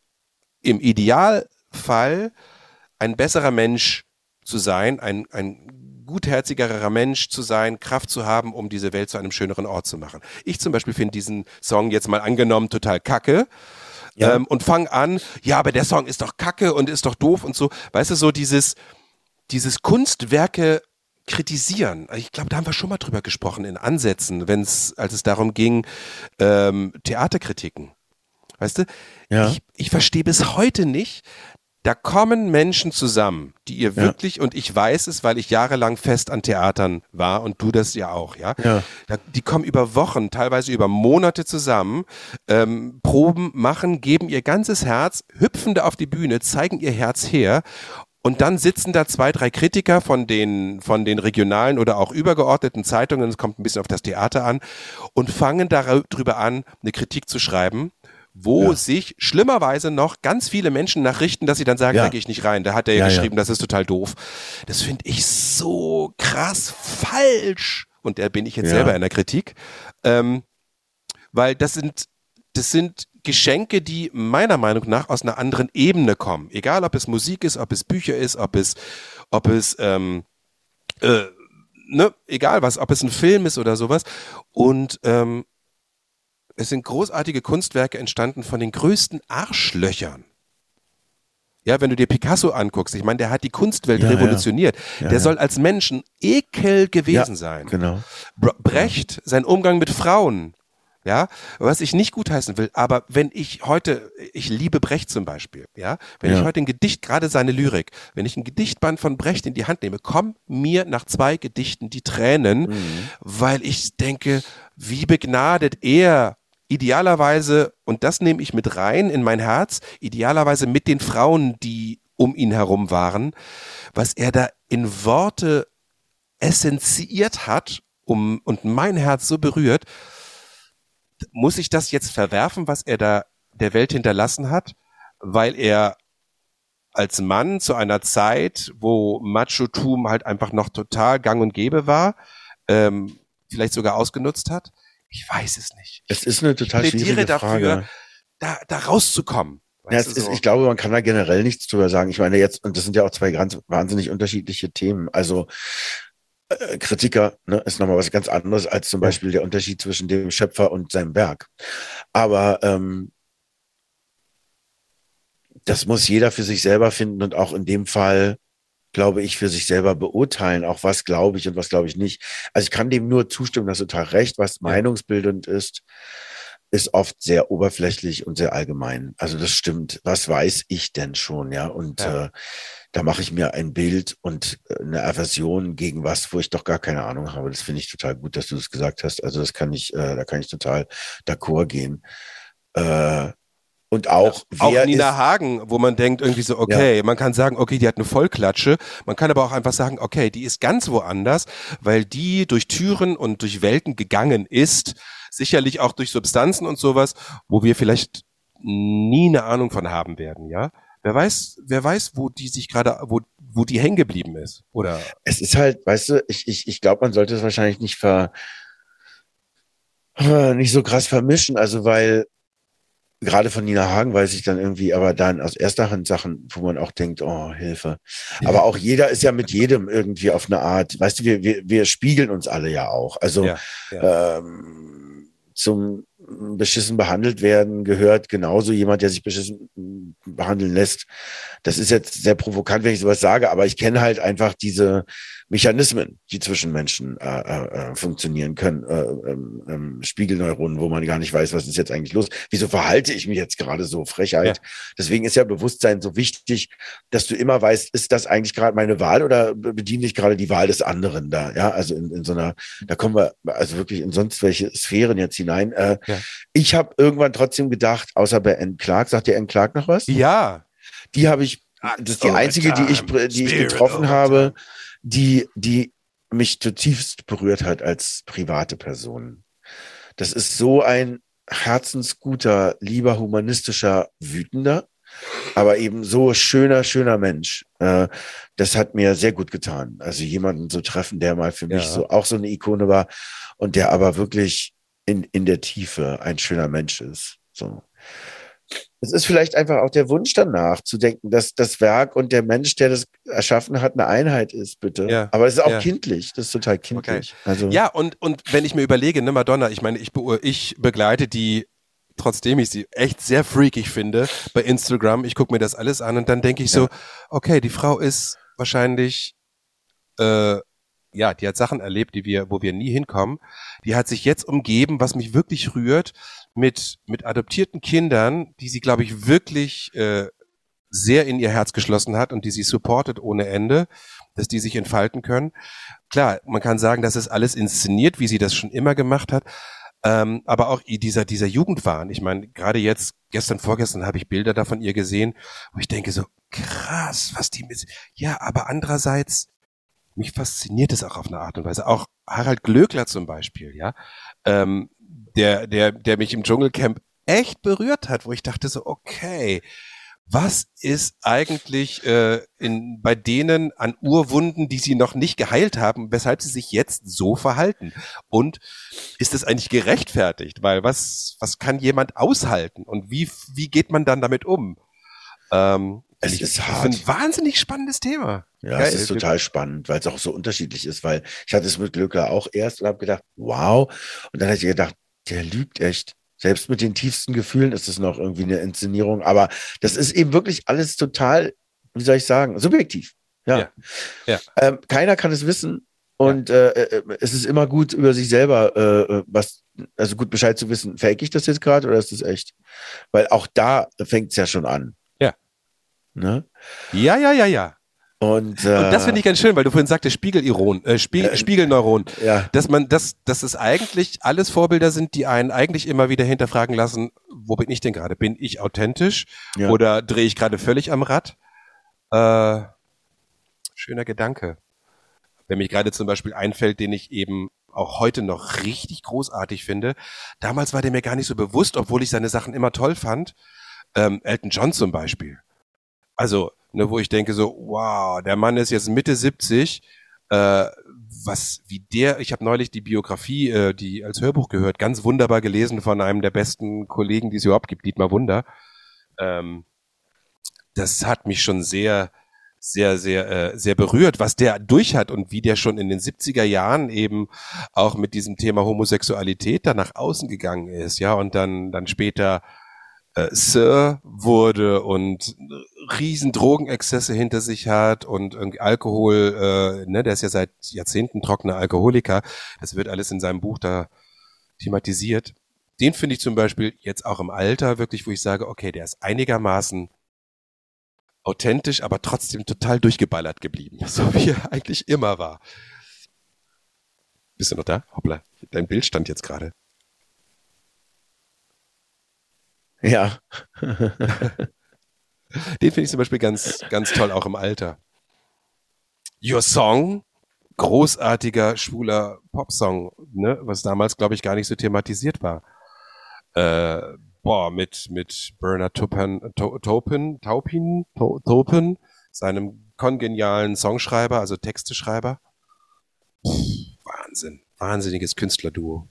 im Idealfall ein besserer Mensch zu sein, ein, ein gutherzigerer Mensch zu sein, Kraft zu haben, um diese Welt zu einem schöneren Ort zu machen. Ich zum Beispiel finde diesen Song jetzt mal angenommen total kacke. Ja. Ähm, und fang an, ja, aber der Song ist doch kacke und ist doch doof und so. Weißt du, so dieses, dieses Kunstwerke kritisieren. Ich glaube, da haben wir schon mal drüber gesprochen in Ansätzen, wenn es, als es darum ging, ähm, Theaterkritiken. Weißt du? Ja. Ich, ich verstehe bis heute nicht, da kommen Menschen zusammen, die ihr Ja. wirklich, und ich weiß es, weil ich jahrelang fest an Theatern war und du das ja auch, ja. Ja. Da, die kommen über Wochen, teilweise über Monate zusammen, ähm, proben, machen, geben ihr ganzes Herz, hüpfen da auf die Bühne, zeigen ihr Herz her und dann sitzen da zwei, drei Kritiker von den, von den regionalen oder auch übergeordneten Zeitungen, es kommt ein bisschen auf das Theater an, und fangen darüber an, eine Kritik zu schreiben, wo Ja. sich schlimmerweise noch ganz viele Menschen nachrichten, dass sie dann sagen, Ja. da gehe ich nicht rein, da hat er ja, Ja, geschrieben, das ist total doof. Das finde ich so krass falsch. Und da bin ich jetzt selber in der Kritik. Ähm, weil das sind, das sind Geschenke, die meiner Meinung nach aus einer anderen Ebene kommen. Egal, ob es Musik ist, ob es Bücher ist, ob es, ob es, ähm, äh, ne, egal was, ob es ein Film ist oder sowas. Und ähm, es sind großartige Kunstwerke entstanden von den größten Arschlöchern. Ja, wenn du dir Picasso anguckst, ich meine, der hat die Kunstwelt Ja, revolutioniert. Ja, der ja. soll als Menschen Ekel gewesen sein. Genau. Br- Brecht, sein Umgang mit Frauen, ja, was ich nicht gutheißen will, aber wenn ich heute, ich liebe Brecht zum Beispiel, ja, wenn ich heute ein Gedicht, gerade seine Lyrik, wenn ich ein Gedichtband von Brecht in die Hand nehme, kommen mir nach zwei Gedichten die Tränen, Mhm. weil ich denke, wie begnadet er idealerweise, und das nehme ich mit rein in mein Herz, idealerweise mit den Frauen, die um ihn herum waren, was er da in Worte essenziert hat um, und mein Herz so berührt, muss ich das jetzt verwerfen, was er da der Welt hinterlassen hat, weil er als Mann zu einer Zeit, wo Machotum halt einfach noch total gang und gäbe war, ähm, vielleicht sogar ausgenutzt hat? Ich weiß es nicht. Es ist eine total ich plädiere schwierige dafür, Frage. da, da rauszukommen. Ja, du, ist, so. ich glaube, man kann da generell nichts drüber sagen. Ich meine jetzt, und das sind ja auch zwei ganz wahnsinnig unterschiedliche Themen. Also äh, Kritiker ne, ist nochmal was ganz anderes als zum. Beispiel der Unterschied zwischen dem Schöpfer und seinem Werk. Aber ähm, das muss jeder für sich selber finden und auch in dem Fall, glaube ich, für sich selber beurteilen, auch was glaube ich und was glaube ich nicht. Also ich kann dem nur zustimmen, dass total recht, was meinungsbildend ist, ist oft sehr oberflächlich und sehr allgemein. Also das stimmt. Was weiß ich denn schon, ja? Und Ja. Äh, da mache ich mir ein Bild und äh, eine Aversion gegen was, wo ich doch gar keine Ahnung habe. Das finde ich total gut, dass du das gesagt hast. Also das kann ich, äh, da kann ich total d'accord gehen. Äh, und auch, Auch wer Nina ist, Hagen, wo man denkt irgendwie so, okay, man kann sagen, okay, die hat eine Vollklatsche. Man kann aber auch einfach sagen, okay, die ist ganz woanders, weil die durch Türen und durch Welten gegangen ist. Sicherlich auch durch Substanzen und sowas, wo wir vielleicht nie eine Ahnung von haben werden, ja. Wer weiß, wer weiß, wo die sich gerade, wo, wo die hängen geblieben ist. Oder es ist halt, weißt du, ich, ich, ich glaube, man sollte es wahrscheinlich nicht ver, äh, nicht so krass vermischen. Also, weil gerade von Nina Hagen weiß ich dann irgendwie, aber dann aus erster Hand Sachen, wo man auch denkt, oh, Hilfe. Aber auch jeder ist ja mit jedem irgendwie auf eine Art, weißt du, wir, wir, wir spiegeln uns alle ja auch. Also Ja, ja. Ähm, zum beschissen behandelt werden gehört genauso jemand, der sich beschissen behandeln lässt. Das ist jetzt sehr provokant, wenn ich sowas sage, aber ich kenne halt einfach diese Mechanismen, die zwischen Menschen äh, äh, funktionieren können. Äh, ähm, ähm, Spiegelneuronen, wo man gar nicht weiß, was ist jetzt eigentlich los. Wieso verhalte ich mich jetzt gerade so? Frechheit. Ja. Deswegen ist ja Bewusstsein so wichtig, dass du immer weißt, ist das eigentlich gerade meine Wahl oder bediene ich gerade die Wahl des anderen da? Ja, also in, in so einer, da kommen wir also wirklich in sonst welche Sphären jetzt hinein. Äh, Ja. Ich habe irgendwann trotzdem gedacht, außer bei Anne Clark, sagt dir Anne Clark noch was? Ja. Die habe ich, das ist die einzige, die ich, die ich getroffen habe, die, die mich zutiefst berührt hat als private Person. Das ist so ein herzensguter, lieber, humanistischer, wütender, aber eben so schöner, schöner Mensch. Äh, das hat mir sehr gut getan. Also jemanden zu treffen, der mal für mich Ja. so auch so eine Ikone war und der aber wirklich in, in der Tiefe ein schöner Mensch ist. So. Es ist vielleicht einfach auch der Wunsch danach, zu denken, dass das Werk und der Mensch, der das erschaffen hat, eine Einheit ist, bitte. Ja, Aber es ist auch ja. kindlich. Das ist total kindlich. Also, Ja, und, und wenn ich mir überlege, ne, Madonna, ich meine, ich, beu- ich begleite die, trotzdem ich sie echt sehr freakig finde, bei Instagram. Ich gucke mir das alles an und dann denke ich so, okay, die Frau ist wahrscheinlich, äh, ja, die hat Sachen erlebt, die wir, wo wir nie hinkommen. Die hat sich jetzt umgeben, was mich wirklich rührt, mit, mit adoptierten Kindern, die sie, glaube ich, wirklich äh, sehr in ihr Herz geschlossen hat und die sie supportet ohne Ende, dass die sich entfalten können. Klar, man kann sagen, das ist alles inszeniert, wie sie das schon immer gemacht hat. Ähm, aber auch dieser, dieser Jugendwahn. Ich meine, gerade jetzt, gestern, vorgestern habe ich Bilder da von ihr gesehen, wo ich denke so, krass, was die mit, ja, aber andererseits, mich fasziniert es auch auf eine Art und Weise. Auch Harald Glöckler zum Beispiel, ja, ähm, der, der, der mich im Dschungelcamp echt berührt hat, wo ich dachte so, okay, was ist eigentlich äh, in, bei denen an Urwunden, die sie noch nicht geheilt haben, weshalb sie sich jetzt so verhalten? Und ist es eigentlich gerechtfertigt? Weil was, was kann jemand aushalten? Und wie, wie geht man dann damit um? Ähm, Es ich, ist hart. ein wahnsinnig spannendes Thema. Ja, Geil. es ist total spannend, weil es auch so unterschiedlich ist, weil ich hatte es mit Glückler auch erst und habe gedacht, wow. Und dann habe ich gedacht, der lügt echt. Selbst mit den tiefsten Gefühlen ist es noch irgendwie eine Inszenierung. Aber das ist eben wirklich alles total, wie soll ich sagen, subjektiv. Ja. Ja. Ja. Ähm, keiner kann es wissen. Und äh, äh, es ist immer gut, über sich selber äh, äh, was, also gut Bescheid zu wissen, fake ich das jetzt gerade oder ist das echt? Weil auch da fängt es ja schon an. Ja. Ne? Ja, ja, ja, ja. Und, äh, Und das finde ich ganz schön, weil du vorhin sagtest, Spiegeliron, äh, Spiegel, Äh, Spiegelneuron. ja. Dass man, dass, dass es eigentlich alles Vorbilder sind, die einen eigentlich immer wieder hinterfragen lassen, wo bin ich denn gerade? Bin ich authentisch Ja. oder drehe ich gerade völlig am Rad? Äh, schöner Gedanke. Wenn mich gerade zum Beispiel einfällt, den ich eben auch heute noch richtig großartig finde. Damals war der mir gar nicht so bewusst, obwohl ich seine Sachen immer toll fand. Ähm, Elton John zum Beispiel. Also, ne, wo ich denke so, wow, der Mann ist jetzt Mitte 70, äh, was, wie der, ich habe neulich die Biografie, äh, die als Hörbuch gehört, ganz wunderbar gelesen von einem der besten Kollegen, die es überhaupt gibt, Dietmar Wunder. Ähm, das hat mich schon sehr, sehr, sehr, äh, sehr berührt, was der durch hat und wie der schon in den 70er Jahren eben auch mit diesem Thema Homosexualität da nach außen gegangen ist, ja, und dann, dann später äh, Sir wurde und riesen Drogenexzesse hinter sich hat und irgendwie Alkohol, äh, ne, der ist ja seit Jahrzehnten trockener Alkoholiker. Das wird alles in seinem Buch da thematisiert. Den finde ich zum Beispiel jetzt auch im Alter wirklich, wo ich sage, okay, der ist einigermaßen authentisch, aber trotzdem total durchgeballert geblieben, so wie er eigentlich immer war. Bist du noch da? Hoppla, dein Bild stand jetzt gerade. Ja. Den finde ich zum Beispiel ganz, ganz toll, auch im Alter. Your Song, großartiger, schwuler Popsong, ne, was damals, glaube ich, gar nicht so thematisiert war. Äh, boah, mit, mit Bernard Taupin, Taupin, Taupin, Taupin, seinem kongenialen Songschreiber, also Texteschreiber. Pff, Wahnsinn, wahnsinniges Künstlerduo.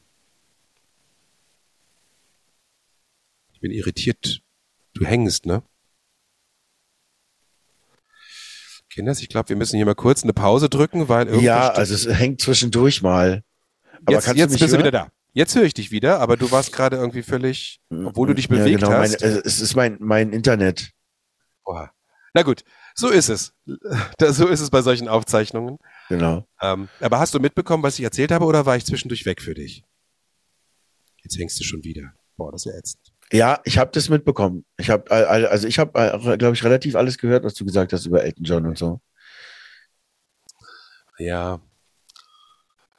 Bin irritiert. Du hängst, ne? Kinders, ich glaube, wir müssen hier mal kurz eine Pause drücken, weil irgendwie. Ja, also es hängt zwischendurch mal. Aber jetzt, kannst jetzt du bist du hören? wieder da. Jetzt höre ich dich wieder, aber du warst gerade irgendwie völlig, obwohl du dich bewegt ja, genau, hast. Mein, äh, es ist mein, mein Internet. Boah. Na gut, so ist es. So ist es bei solchen Aufzeichnungen. Genau. Ähm, aber hast du mitbekommen, was ich erzählt habe, oder war ich zwischendurch weg für dich? Jetzt hängst du schon wieder. Boah, das ist ja ätzend. Ja, ich habe das mitbekommen. Ich habe also ich habe, glaube ich, relativ alles gehört, was du gesagt hast über Elton John und so. Ja.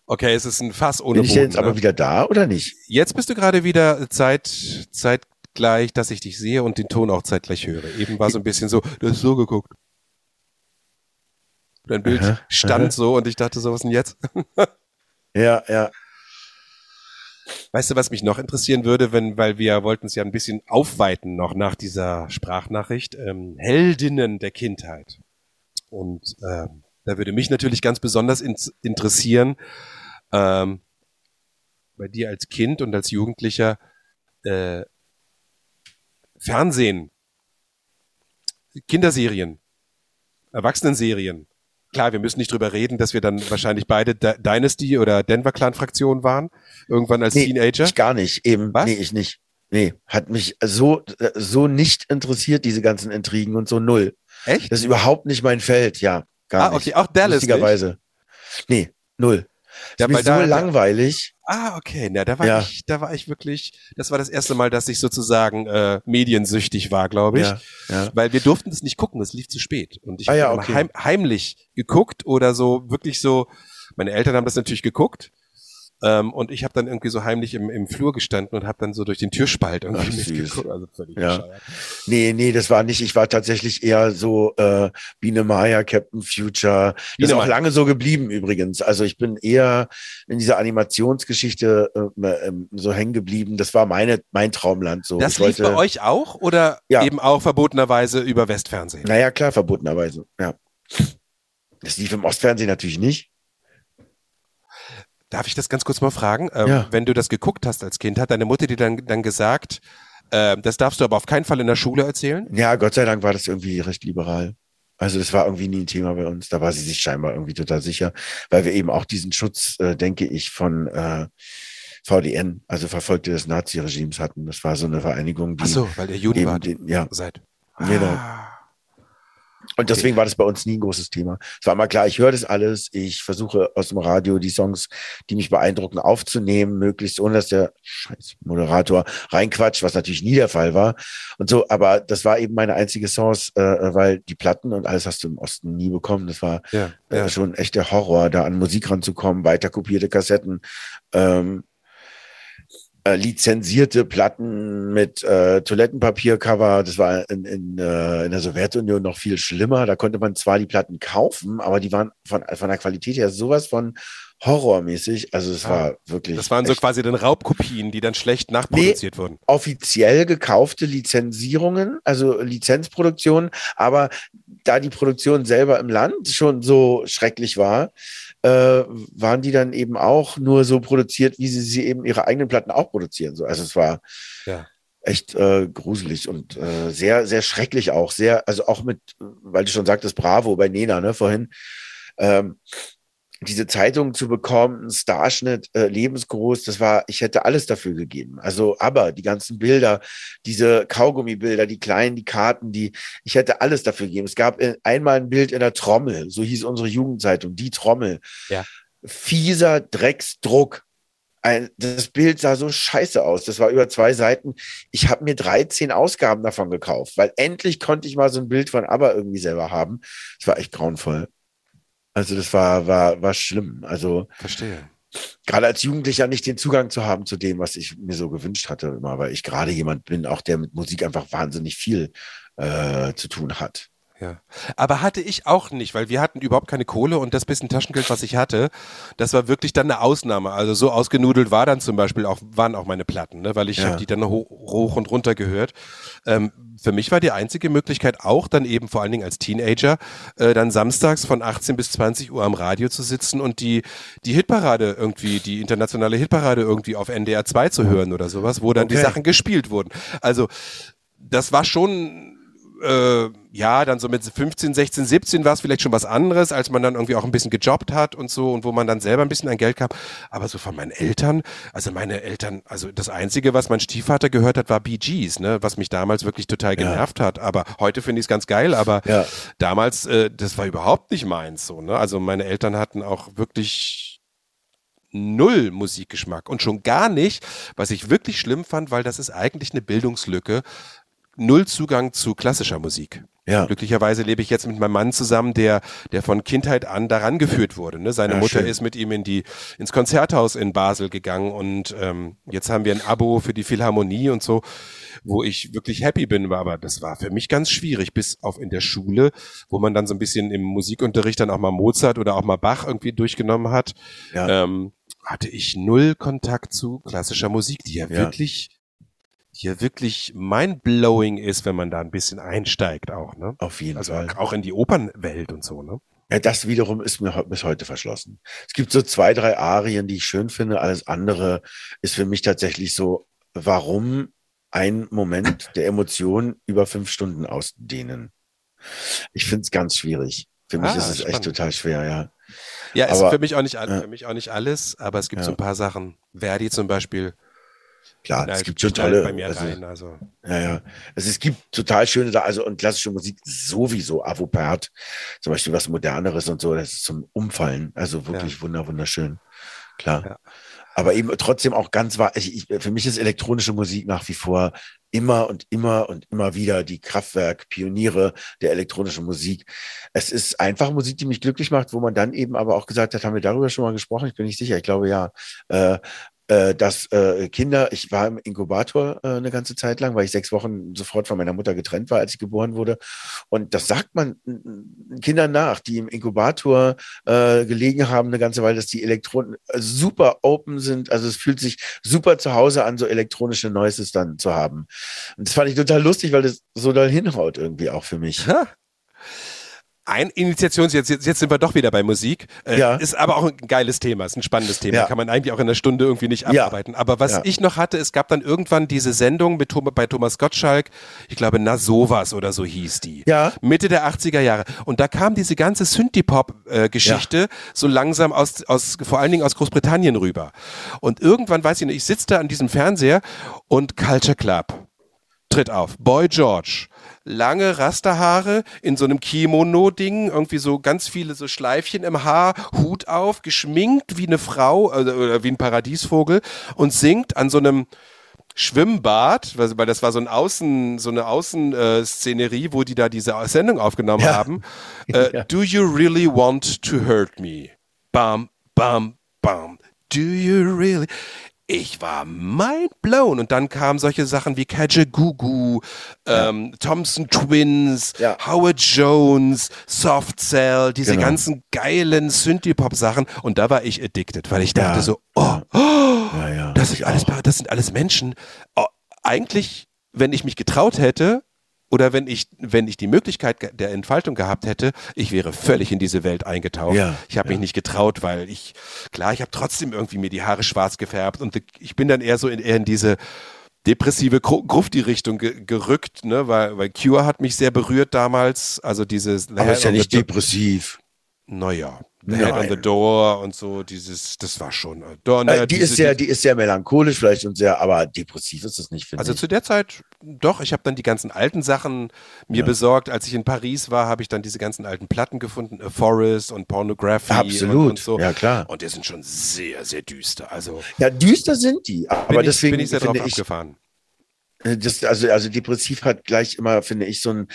Okay, es ist ein Fass ohne Bin ich Boden. jetzt aber ne? wieder da oder nicht? Jetzt bist du gerade wieder Zeit, zeitgleich, dass ich dich sehe und den Ton auch zeitgleich höre. Eben war so ein bisschen so, du hast so geguckt. Dein Bild Aha, stand aha. so und ich dachte, so was denn jetzt? Ja, ja. Weißt du, was mich noch interessieren würde, wenn, weil wir wollten es ja ein bisschen aufweiten noch nach dieser Sprachnachricht, ähm, Heldinnen der Kindheit. Und ähm, da würde mich natürlich ganz besonders ins, interessieren, ähm, bei dir als Kind und als Jugendlicher äh, Fernsehen, Kinderserien, Erwachsenenserien. Klar, wir müssen nicht drüber reden, dass wir dann wahrscheinlich beide D Dynasty oder Denver Clan Fraktion waren, irgendwann als Nee, Teenager. Ich gar nicht. Eben. Was? Nee, ich nicht. Nee, hat mich so, so nicht interessiert, diese ganzen Intrigen und so null. Echt? Das ist überhaupt nicht mein Feld, ja. Gar Ah, nicht. okay, auch Dallas nicht? Lustigerweise. Nee, null. Ja, ist so da- langweilig. Ah, okay. Na, da war Ja. ich, da war ich wirklich, das war das erste Mal, dass ich sozusagen äh, mediensüchtig war, glaube ich. Ja, ja. Weil wir durften es nicht gucken, es lief zu spät. Und ich Ah, habe ja, okay. heim, heimlich geguckt oder so, wirklich so, meine Eltern haben das natürlich geguckt. Ähm, und ich habe dann irgendwie so heimlich im, im Flur gestanden und habe dann so durch den Türspalt irgendwie Ach, mitgeguckt. Also völlig Ja. bescheuert. Nee, nee, das war nicht. Ich war tatsächlich eher so äh, Biene Maya, Captain Future. Das Biene ist auch Maya. lange so geblieben übrigens. Also ich bin eher in dieser Animationsgeschichte äh, ähm, so hängen geblieben. Das war meine, mein Traumland. So. Das ich lief bei euch auch oder Ja. eben auch verbotenerweise über Westfernsehen? Naja, klar, verbotenerweise. Ja. Das lief im Ostfernsehen natürlich nicht. Darf ich das ganz kurz mal fragen? Ähm, Ja. Wenn du das geguckt hast als Kind, hat deine Mutter dir dann, dann gesagt, äh, das darfst du aber auf keinen Fall in der Schule erzählen? Ja, Gott sei Dank war das irgendwie recht liberal. Also das war irgendwie nie ein Thema bei uns. Da war sie sich scheinbar irgendwie total sicher, weil wir eben auch diesen Schutz, äh, denke ich, von äh, VDN, also Verfolgte des Naziregimes hatten. Das war so eine Vereinigung, die Ach so, weil ihr Juden wart. den, ja. Seid. Genau. Ah. Und deswegen war das bei uns nie ein großes Thema. Es war immer klar, ich höre das alles. Ich versuche aus dem Radio die Songs, die mich beeindrucken, aufzunehmen, möglichst ohne dass der scheiß Moderator reinquatscht, was natürlich nie der Fall war. Und so, aber das war eben meine einzige Chance, äh, weil die Platten und alles hast du im Osten nie bekommen. Das war Ja, äh, ja. schon echt der Horror, da an Musik ranzukommen, weiter kopierte Kassetten, ähm, äh, lizenzierte Platten mit äh, Toilettenpapiercover. Das war in, in, äh, in der Sowjetunion noch viel schlimmer. Da konnte man zwar die Platten kaufen, aber die waren von, von der Qualität her sowas von horrormäßig. Also es Ah, war wirklich. Das waren so quasi dann Raubkopien, die dann schlecht nachproduziert wurden. offiziell gekaufte Lizenzierungen, also Lizenzproduktionen, aber da die Produktion selber im Land schon so schrecklich war, äh, waren die dann eben auch nur so produziert, wie sie sie eben ihre eigenen Platten auch produzieren. So, also es war Ja. echt äh, gruselig und äh, sehr, sehr schrecklich auch. Sehr, also auch mit, weil du schon sagtest, Bravo bei Nena, ne, vorhin. Ähm, diese Zeitung zu bekommen, ein Starschnitt, äh, lebensgroß, das war, ich hätte alles dafür gegeben. Also, aber die ganzen Bilder, diese Kaugummibilder, die kleinen, die Karten, die, ich hätte alles dafür gegeben. Es gab äh, einmal ein Bild in der Trommel, so hieß unsere Jugendzeitung, die Trommel. Ja. Fieser Drecksdruck. Ein, das Bild sah so scheiße aus. Das war über zwei Seiten. Ich habe mir 13 Ausgaben davon gekauft, weil endlich konnte ich mal so ein Bild von ABBA irgendwie selber haben. Das war echt grauenvoll. Also das war, war, war schlimm. Also Verstehe. gerade als Jugendlicher nicht den Zugang zu haben zu dem, was ich mir so gewünscht hatte, immer, weil ich gerade jemand bin, auch der mit Musik einfach wahnsinnig viel äh, zu tun hat. Ja. Aber hatte ich auch nicht, weil wir hatten überhaupt keine Kohle und das bisschen Taschengeld, was ich hatte, das war wirklich dann eine Ausnahme. Also so ausgenudelt war dann zum Beispiel auch, waren auch meine Platten, ne? weil ich Ja. habe die dann hoch, hoch und runter gehört. Ähm, für mich war die einzige Möglichkeit auch dann eben vor allen Dingen als Teenager, äh, dann samstags von 18 bis 20 Uhr am Radio zu sitzen und die, die Hitparade irgendwie, die internationale Hitparade irgendwie auf NDR 2 zu hören oder sowas, wo dann die Okay. Sachen gespielt wurden. Also das war schon äh, ja, dann so mit 15, 16, 17 war es vielleicht schon was anderes, als man dann irgendwie auch ein bisschen gejobbt hat und so und wo man dann selber ein bisschen an Geld kam. Aber so von meinen Eltern, also meine Eltern, also das Einzige, was mein Stiefvater gehört hat, war Bee Gees, ne, was mich damals wirklich total Ja. genervt hat. Aber heute finde ich es ganz geil, aber Ja. damals, äh, das war überhaupt nicht meins so, ne? Also meine Eltern hatten auch wirklich null Musikgeschmack und schon gar nicht, was ich wirklich schlimm fand, weil das ist eigentlich eine Bildungslücke, null Zugang zu klassischer Musik. Ja. Glücklicherweise lebe ich jetzt mit meinem Mann zusammen, der, der von Kindheit an daran geführt wurde. Ne? Seine Ja, Mutter schön. ist mit ihm in die, ins Konzerthaus in Basel gegangen und ähm, jetzt haben wir ein Abo für die Philharmonie und so, wo ich wirklich happy bin. Aber das war für mich ganz schwierig, bis auf in der Schule, wo man dann so ein bisschen im Musikunterricht dann auch mal Mozart oder auch mal Bach irgendwie durchgenommen hat, Ja. ähm, hatte ich null Kontakt zu klassischer Musik, die ja, Ja. wirklich ja wirklich mindblowing ist, wenn man da ein bisschen einsteigt auch, ne? Auf jeden Also Fall. auch in die Opernwelt und so, ne? Ja, das wiederum ist mir bis heute verschlossen. Es gibt so zwei, drei Arien, die ich schön finde. Alles andere ist für mich tatsächlich so, warum ein Moment der Emotion über fünf Stunden ausdehnen? Ich finde es ganz schwierig. Für mich Ah, ist es echt spannend. total schwer, ja. Ja, ist Aber, für mich auch nicht, für mich auch nicht alles, aber es gibt Ja. so ein paar Sachen. Verdi zum Beispiel. Klar, es knallt- gibt schon knallt tolle. bei mir also, rein, also. Ja, ja. Also es gibt total schöne da, also und klassische Musik sowieso, Avopert, zum Beispiel was Moderneres und so, das ist zum Umfallen. Also wirklich wunder, wunderschön. Klar. Ja. Aber eben trotzdem auch ganz wahr, ich, ich, für mich ist elektronische Musik nach wie vor immer und immer und immer wieder die Kraftwerk, Pioniere der elektronischen Musik. Es ist einfach Musik, die mich glücklich macht, wo man dann eben aber auch gesagt hat, haben wir darüber schon mal gesprochen? Ich bin nicht sicher. Ich glaube ja. Äh, dass äh, Kinder, ich war im Inkubator äh, eine ganze Zeit lang, weil ich sechs Wochen sofort von meiner Mutter getrennt war, als ich geboren wurde. Und das sagt man Kindern nach, die im Inkubator äh, gelegen haben eine ganze Weile, dass die Elektronen äh, super open sind. Also es fühlt sich super zu Hause an, so elektronische Noises dann zu haben. Und das fand ich total lustig, weil das so doll hinhaut irgendwie auch für mich. Ha. Ein Initiations, jetzt, jetzt, jetzt sind wir doch wieder bei Musik. Äh, Ja. Ist aber auch ein geiles Thema, ist ein spannendes Thema. Ja. Kann man eigentlich auch in einer Stunde irgendwie nicht Ja. abarbeiten. Aber was Ja. ich noch hatte, es gab dann irgendwann diese Sendung mit bei Thomas Gottschalk, ich glaube, Na sowas oder so hieß die. Ja. Mitte der 80er Jahre. Und da kam diese ganze Synthie-Pop-Geschichte so langsam aus, aus, vor allen Dingen aus Großbritannien rüber. Und irgendwann, weiß ich nicht, ich sitze da an diesem Fernseher und Culture Club tritt auf. Boy George. Lange Rasterhaare in so einem Kimono-Ding, irgendwie so ganz viele so Schleifchen im Haar, Hut auf, geschminkt wie eine Frau äh, oder wie ein Paradiesvogel und singt an so einem Schwimmbad, weil das war so ein Außen, so eine Außenszenerie, Szenerie, wo die da diese Sendung aufgenommen Ja. haben. Äh, Do you really want to hurt me? Bam, bam, bam. Do you really? Ich war mind blown. Und dann kamen solche Sachen wie Kajagoogoo, ähm, Thompson Twins, Ja. Howard Jones, Soft Cell, diese Genau. ganzen geilen Synthie-Pop-Sachen. Und da war ich addicted, weil ich dachte Ja. so, oh, Ja, ja. das sind alles, das sind alles Menschen. Oh, eigentlich, wenn ich mich getraut hätte, oder wenn ich, wenn ich die Möglichkeit der Entfaltung gehabt hätte, ich wäre völlig in diese Welt eingetaucht. Ja, ich habe mich ja. nicht getraut, weil ich, klar, ich habe trotzdem irgendwie mir die Haare schwarz gefärbt und ich bin dann eher so in, eher in diese depressive Gru- Grufti-Richtung ge gerückt, ne, weil, weil Cure hat mich sehr berührt damals, also dieses Aber ist ja nicht depressiv. naja, The Head on the Door und so, dieses, das war schon. Äh, Äh, die, diese- ist sehr, die ist sehr melancholisch vielleicht und sehr, aber depressiv ist es nicht, finde Also ich. zu der Zeit, doch, ich habe dann die ganzen alten Sachen mir besorgt. Als ich in Paris war, habe ich dann diese ganzen alten Platten gefunden, A Forest und Pornography Absolut, und, und so. ja klar. Und die sind schon sehr, sehr düster. Also Ja, düster sind die, aber deswegen bin ich sehr drauf ich, abgefahren. Das, also, also depressiv hat gleich immer, finde ich, so ein,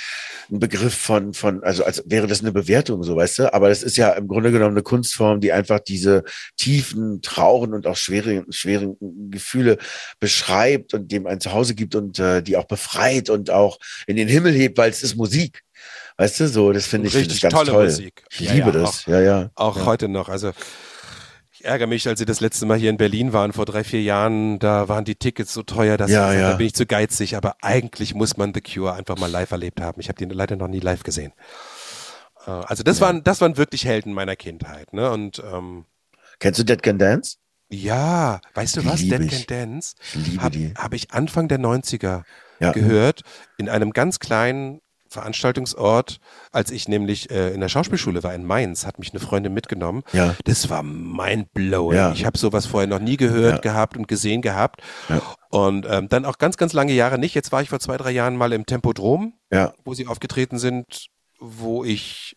ein Begriff von, von, also als wäre das eine Bewertung, so weißt du. Aber das ist ja im Grunde genommen eine Kunstform, die einfach diese tiefen, traurigen und auch schweren, schweren Gefühle beschreibt und dem ein Zuhause gibt und äh, die auch befreit und auch in den Himmel hebt, weil es ist Musik. Weißt du, so, das finde ich Richtig find ich ganz tolle toll. Musik. Ich Ja, liebe ja, das. ja, ja. Auch ja. heute noch. Also ich ärgere mich, als sie das letzte Mal hier in Berlin waren, vor drei, vier Jahren, da waren die Tickets so teuer, dass Ja, ich, ja. da bin ich zu geizig. Aber eigentlich muss man The Cure einfach mal live erlebt haben. Ich habe die leider noch nie live gesehen. Äh, Also das waren, das waren wirklich Helden meiner Kindheit. Ne? Und ähm, Kennst du Dead Can Dance? ja, weißt du was? Liebe Dead ich. Can Dance habe die. hab ich Anfang der 90er Ja. gehört in einem ganz kleinen Veranstaltungsort, als ich nämlich äh, in der Schauspielschule war in Mainz, hat mich eine Freundin mitgenommen. Ja. Das war mindblowing. Ja. Ich habe sowas vorher noch nie gehört, Ja. gehabt und gesehen gehabt. Ja. Und ähm, dann auch ganz, ganz lange Jahre nicht. Jetzt war ich vor zwei, drei Jahren mal im Tempodrom, Ja. wo sie aufgetreten sind, wo ich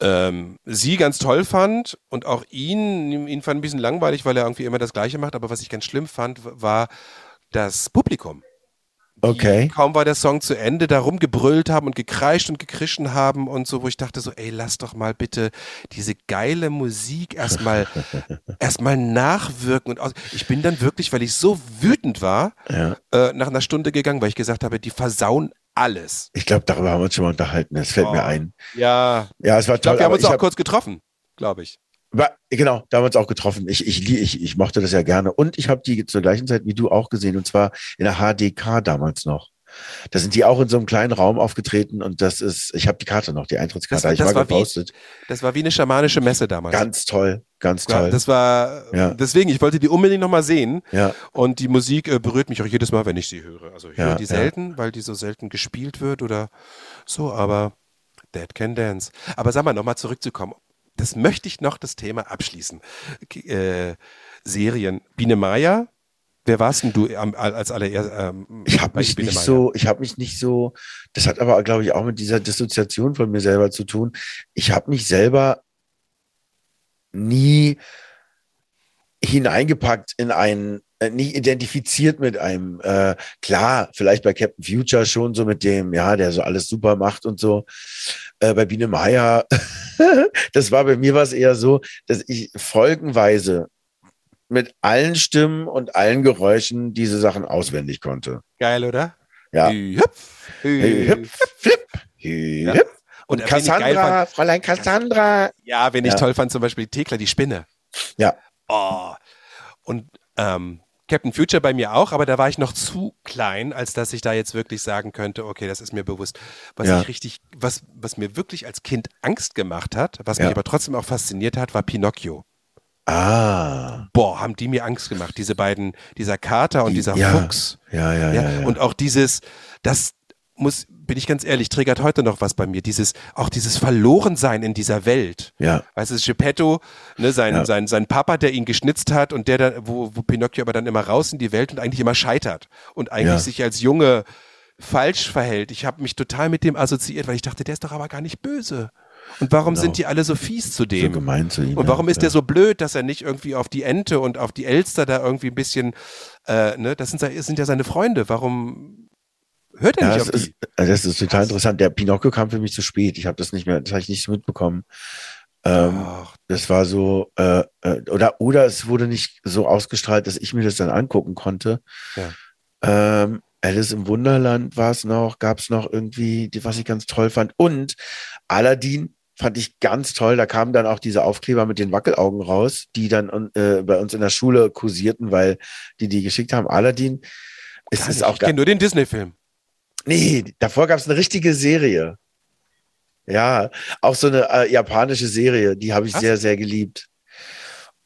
ähm, sie ganz toll fand und auch ihn, ihn fand ein bisschen langweilig, weil er irgendwie immer das Gleiche macht. Aber was ich ganz schlimm fand, war das Publikum. Okay. Kaum war der Song zu Ende, da rumgebrüllt haben und gekreischt und gekrischen haben und so, wo ich dachte so, ey, lass doch mal bitte diese geile Musik erstmal erstmal nachwirken und aus. Ich bin dann wirklich, weil ich so wütend war, Ja. äh, nach einer Stunde gegangen, weil ich gesagt habe, die versauen alles. Ich glaube, darüber haben wir uns schon mal unterhalten. Das fällt mir Oh. ein. Ja, Ja, es war ich glaube, toll. wir haben uns ich auch hab- kurz getroffen, glaube ich. Genau, da haben wir uns auch getroffen. Ich, ich, ich, ich mochte das ja gerne. Und ich habe die zur gleichen Zeit wie du auch gesehen, und zwar in der HDK damals noch. Da sind die auch in so einem kleinen Raum aufgetreten und das ist, ich habe die Karte noch, die Eintrittskarte. Das- ich das war wie-. Das war wie eine schamanische Messe damals. Ganz toll, ganz ja, toll. das war Ja. deswegen, ich wollte die unbedingt nochmal sehen. ja, Und die Musik äh, berührt mich auch jedes Mal, wenn ich sie höre. Also ich Ja, höre die ja. selten, weil die so selten gespielt wird oder so, aber Dead Can Dance. Aber sag mal, nochmal zurückzukommen. Das möchte ich noch das Thema abschließen. Äh, Serien. Biene Maya, wer warst denn du als allererst? Ähm, ich habe mich nicht so, ich habe mich nicht so, das hat aber, glaube ich, auch mit dieser Dissoziation von mir selber zu tun. Ich habe mich selber nie hineingepackt in einen, nicht identifiziert mit einem, äh, klar, vielleicht bei Captain Future schon so mit dem, ja, der so alles super macht und so. Äh, bei Biene Meier, das war bei mir was eher so, dass ich folgenweise mit allen Stimmen und allen Geräuschen diese Sachen auswendig konnte. Geil, oder? Ja. Hüpf, hüpf. Hüpf, flip, hüpf. Und, Und fand, Cassandra, Fräulein Cassandra. Ja, wen ich Ja. toll fand, zum Beispiel Thekla, die Spinne. Ja. Oh. Und ähm, Captain Future bei mir auch, aber da war ich noch zu klein, als dass ich da jetzt wirklich sagen könnte, okay, das ist mir bewusst. Was Ja. ich richtig, was, was mir wirklich als Kind Angst gemacht hat, was Ja. mich aber trotzdem auch fasziniert hat, war Pinocchio. Ah. Boah, haben die mir Angst gemacht, diese beiden, dieser Kater und dieser ja. Fuchs. Ja, ja, Ja, ja. ja. und auch dieses, das muss, bin ich ganz ehrlich, triggert heute noch was bei mir. Dieses, auch dieses Verlorensein in dieser Welt. ja. Weißt du, Geppetto, ne, sein, Ja. sein, sein Papa, der ihn geschnitzt hat und der dann, wo, wo Pinocchio aber dann immer raus in die Welt und eigentlich immer scheitert und eigentlich Ja. sich als Junge falsch verhält. Ich habe mich total mit dem assoziiert, weil ich dachte, der ist doch aber gar nicht böse. Und warum Genau. sind die alle so fies zu So dem? gemein zu ihm. und warum ja. ist der so blöd, dass er nicht irgendwie auf die Ente und auf die Elster da irgendwie ein bisschen, äh, ne, das sind, sind ja seine Freunde. Warum hört er Ja, nicht das auf ist, die? das ist total interessant. Der Pinocchio kam für mich zu spät. Ich habe das nicht mehr, das habe ich nicht mitbekommen. Ähm, das war so, äh, äh, oder, oder es wurde nicht so ausgestrahlt, dass ich mir das dann angucken konnte. Ja. Ähm, Alice im Wunderland war es noch, gab es noch irgendwie, die, was ich ganz toll fand. Und Aladdin fand ich ganz toll. Da kamen dann auch diese Aufkleber mit den Wackelaugen raus, die dann äh, bei uns in der Schule kursierten, weil die die geschickt haben. Aladdin, ist auch ich kenne nur den Disney-Film. Nee, davor gab es eine richtige Serie. Ja, auch so eine äh, japanische Serie, die habe ich Was? sehr, sehr geliebt.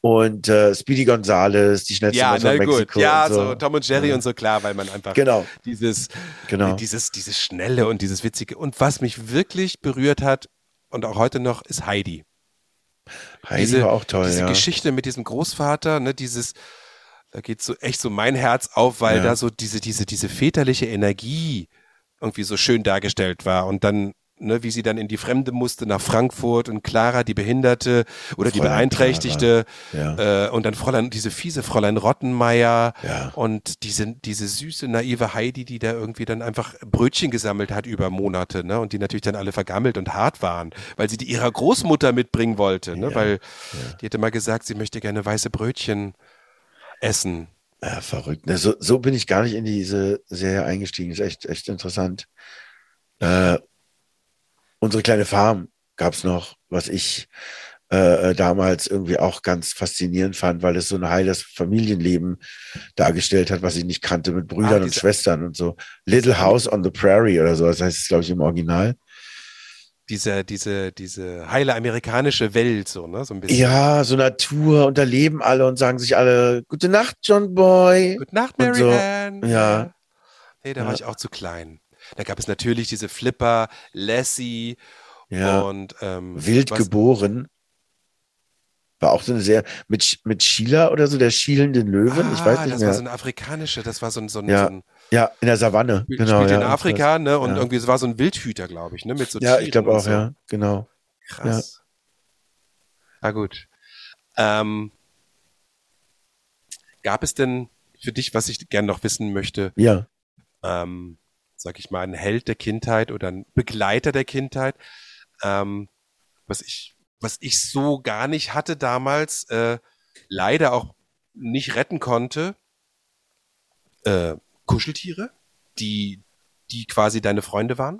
Und äh, Speedy Gonzales, die schnellste Ja, na gut. Mexiko. Ja, und so Tom und Jerry Ja. und so, klar, weil man einfach Genau, dieses, genau. dieses, dieses Schnelle und dieses Witzige. Und was mich wirklich berührt hat und auch heute noch, ist Heidi. Heidi diese- war auch toll, diese ja. Geschichte mit diesem Großvater, ne, dieses, da geht so echt so mein Herz auf, weil Ja. da so diese, diese, diese väterliche Energie irgendwie so schön dargestellt war und dann, ne, wie sie dann in die Fremde musste nach Frankfurt und Clara, die Behinderte oder die Fräulein Beeinträchtigte Ja, äh, und dann Fräulein, diese fiese Fräulein Rottenmeier ja. und diese, diese süße, naive Heidi, die da irgendwie dann einfach Brötchen gesammelt hat über Monate, ne? Und die natürlich dann alle vergammelt und hart waren, weil sie die ihrer Großmutter mitbringen wollte, ne? Ja, Weil die hätte mal gesagt, sie möchte gerne weiße Brötchen essen. Ja, verrückt. Ne, so, so bin ich gar nicht in diese Serie eingestiegen. Ist echt, echt interessant. Äh, Unsere kleine Farm gab's noch, was ich äh, äh, damals irgendwie auch ganz faszinierend fand, weil es so ein heiles Familienleben dargestellt hat, was ich nicht kannte, mit Brüdern Ah, und Schwestern und so. Little House on the Prairie oder so, das heißt es, glaube ich, im Original. Diese, diese, diese heile amerikanische Welt, so, ne? So ein bisschen. Ja, so Natur und da leben alle und sagen sich alle, gute Nacht, John Boy. Gute Nacht, Mary so, Ann. ja. Nee, da Ja. war ich auch zu klein. Da gab es natürlich diese Flipper, Lassie Ja, und ähm, wild was- geboren. War auch so eine sehr, mit, mit Sheila oder so, der schielenden Löwen, ich weiß Ah, nicht das mehr. war so eine afrikanische, das war so ein, so ein, Ja, so ein ja, in der Savanne, spielt genau. ja, in Afrika, ne? Und ja. irgendwie, es war so ein Wildhüter, glaube ich, ne? Mit so Ja, Tieren ich glaube auch, so. ja, genau. Krass. Na gut. Ähm, gab es denn für dich, was ich gerne noch wissen möchte, Ja, ähm, sag ich mal, ein Held der Kindheit oder ein Begleiter der Kindheit, ähm, was ich, was ich so gar nicht hatte damals, äh, leider auch nicht retten konnte, äh, Kuscheltiere, die, die quasi deine Freunde waren.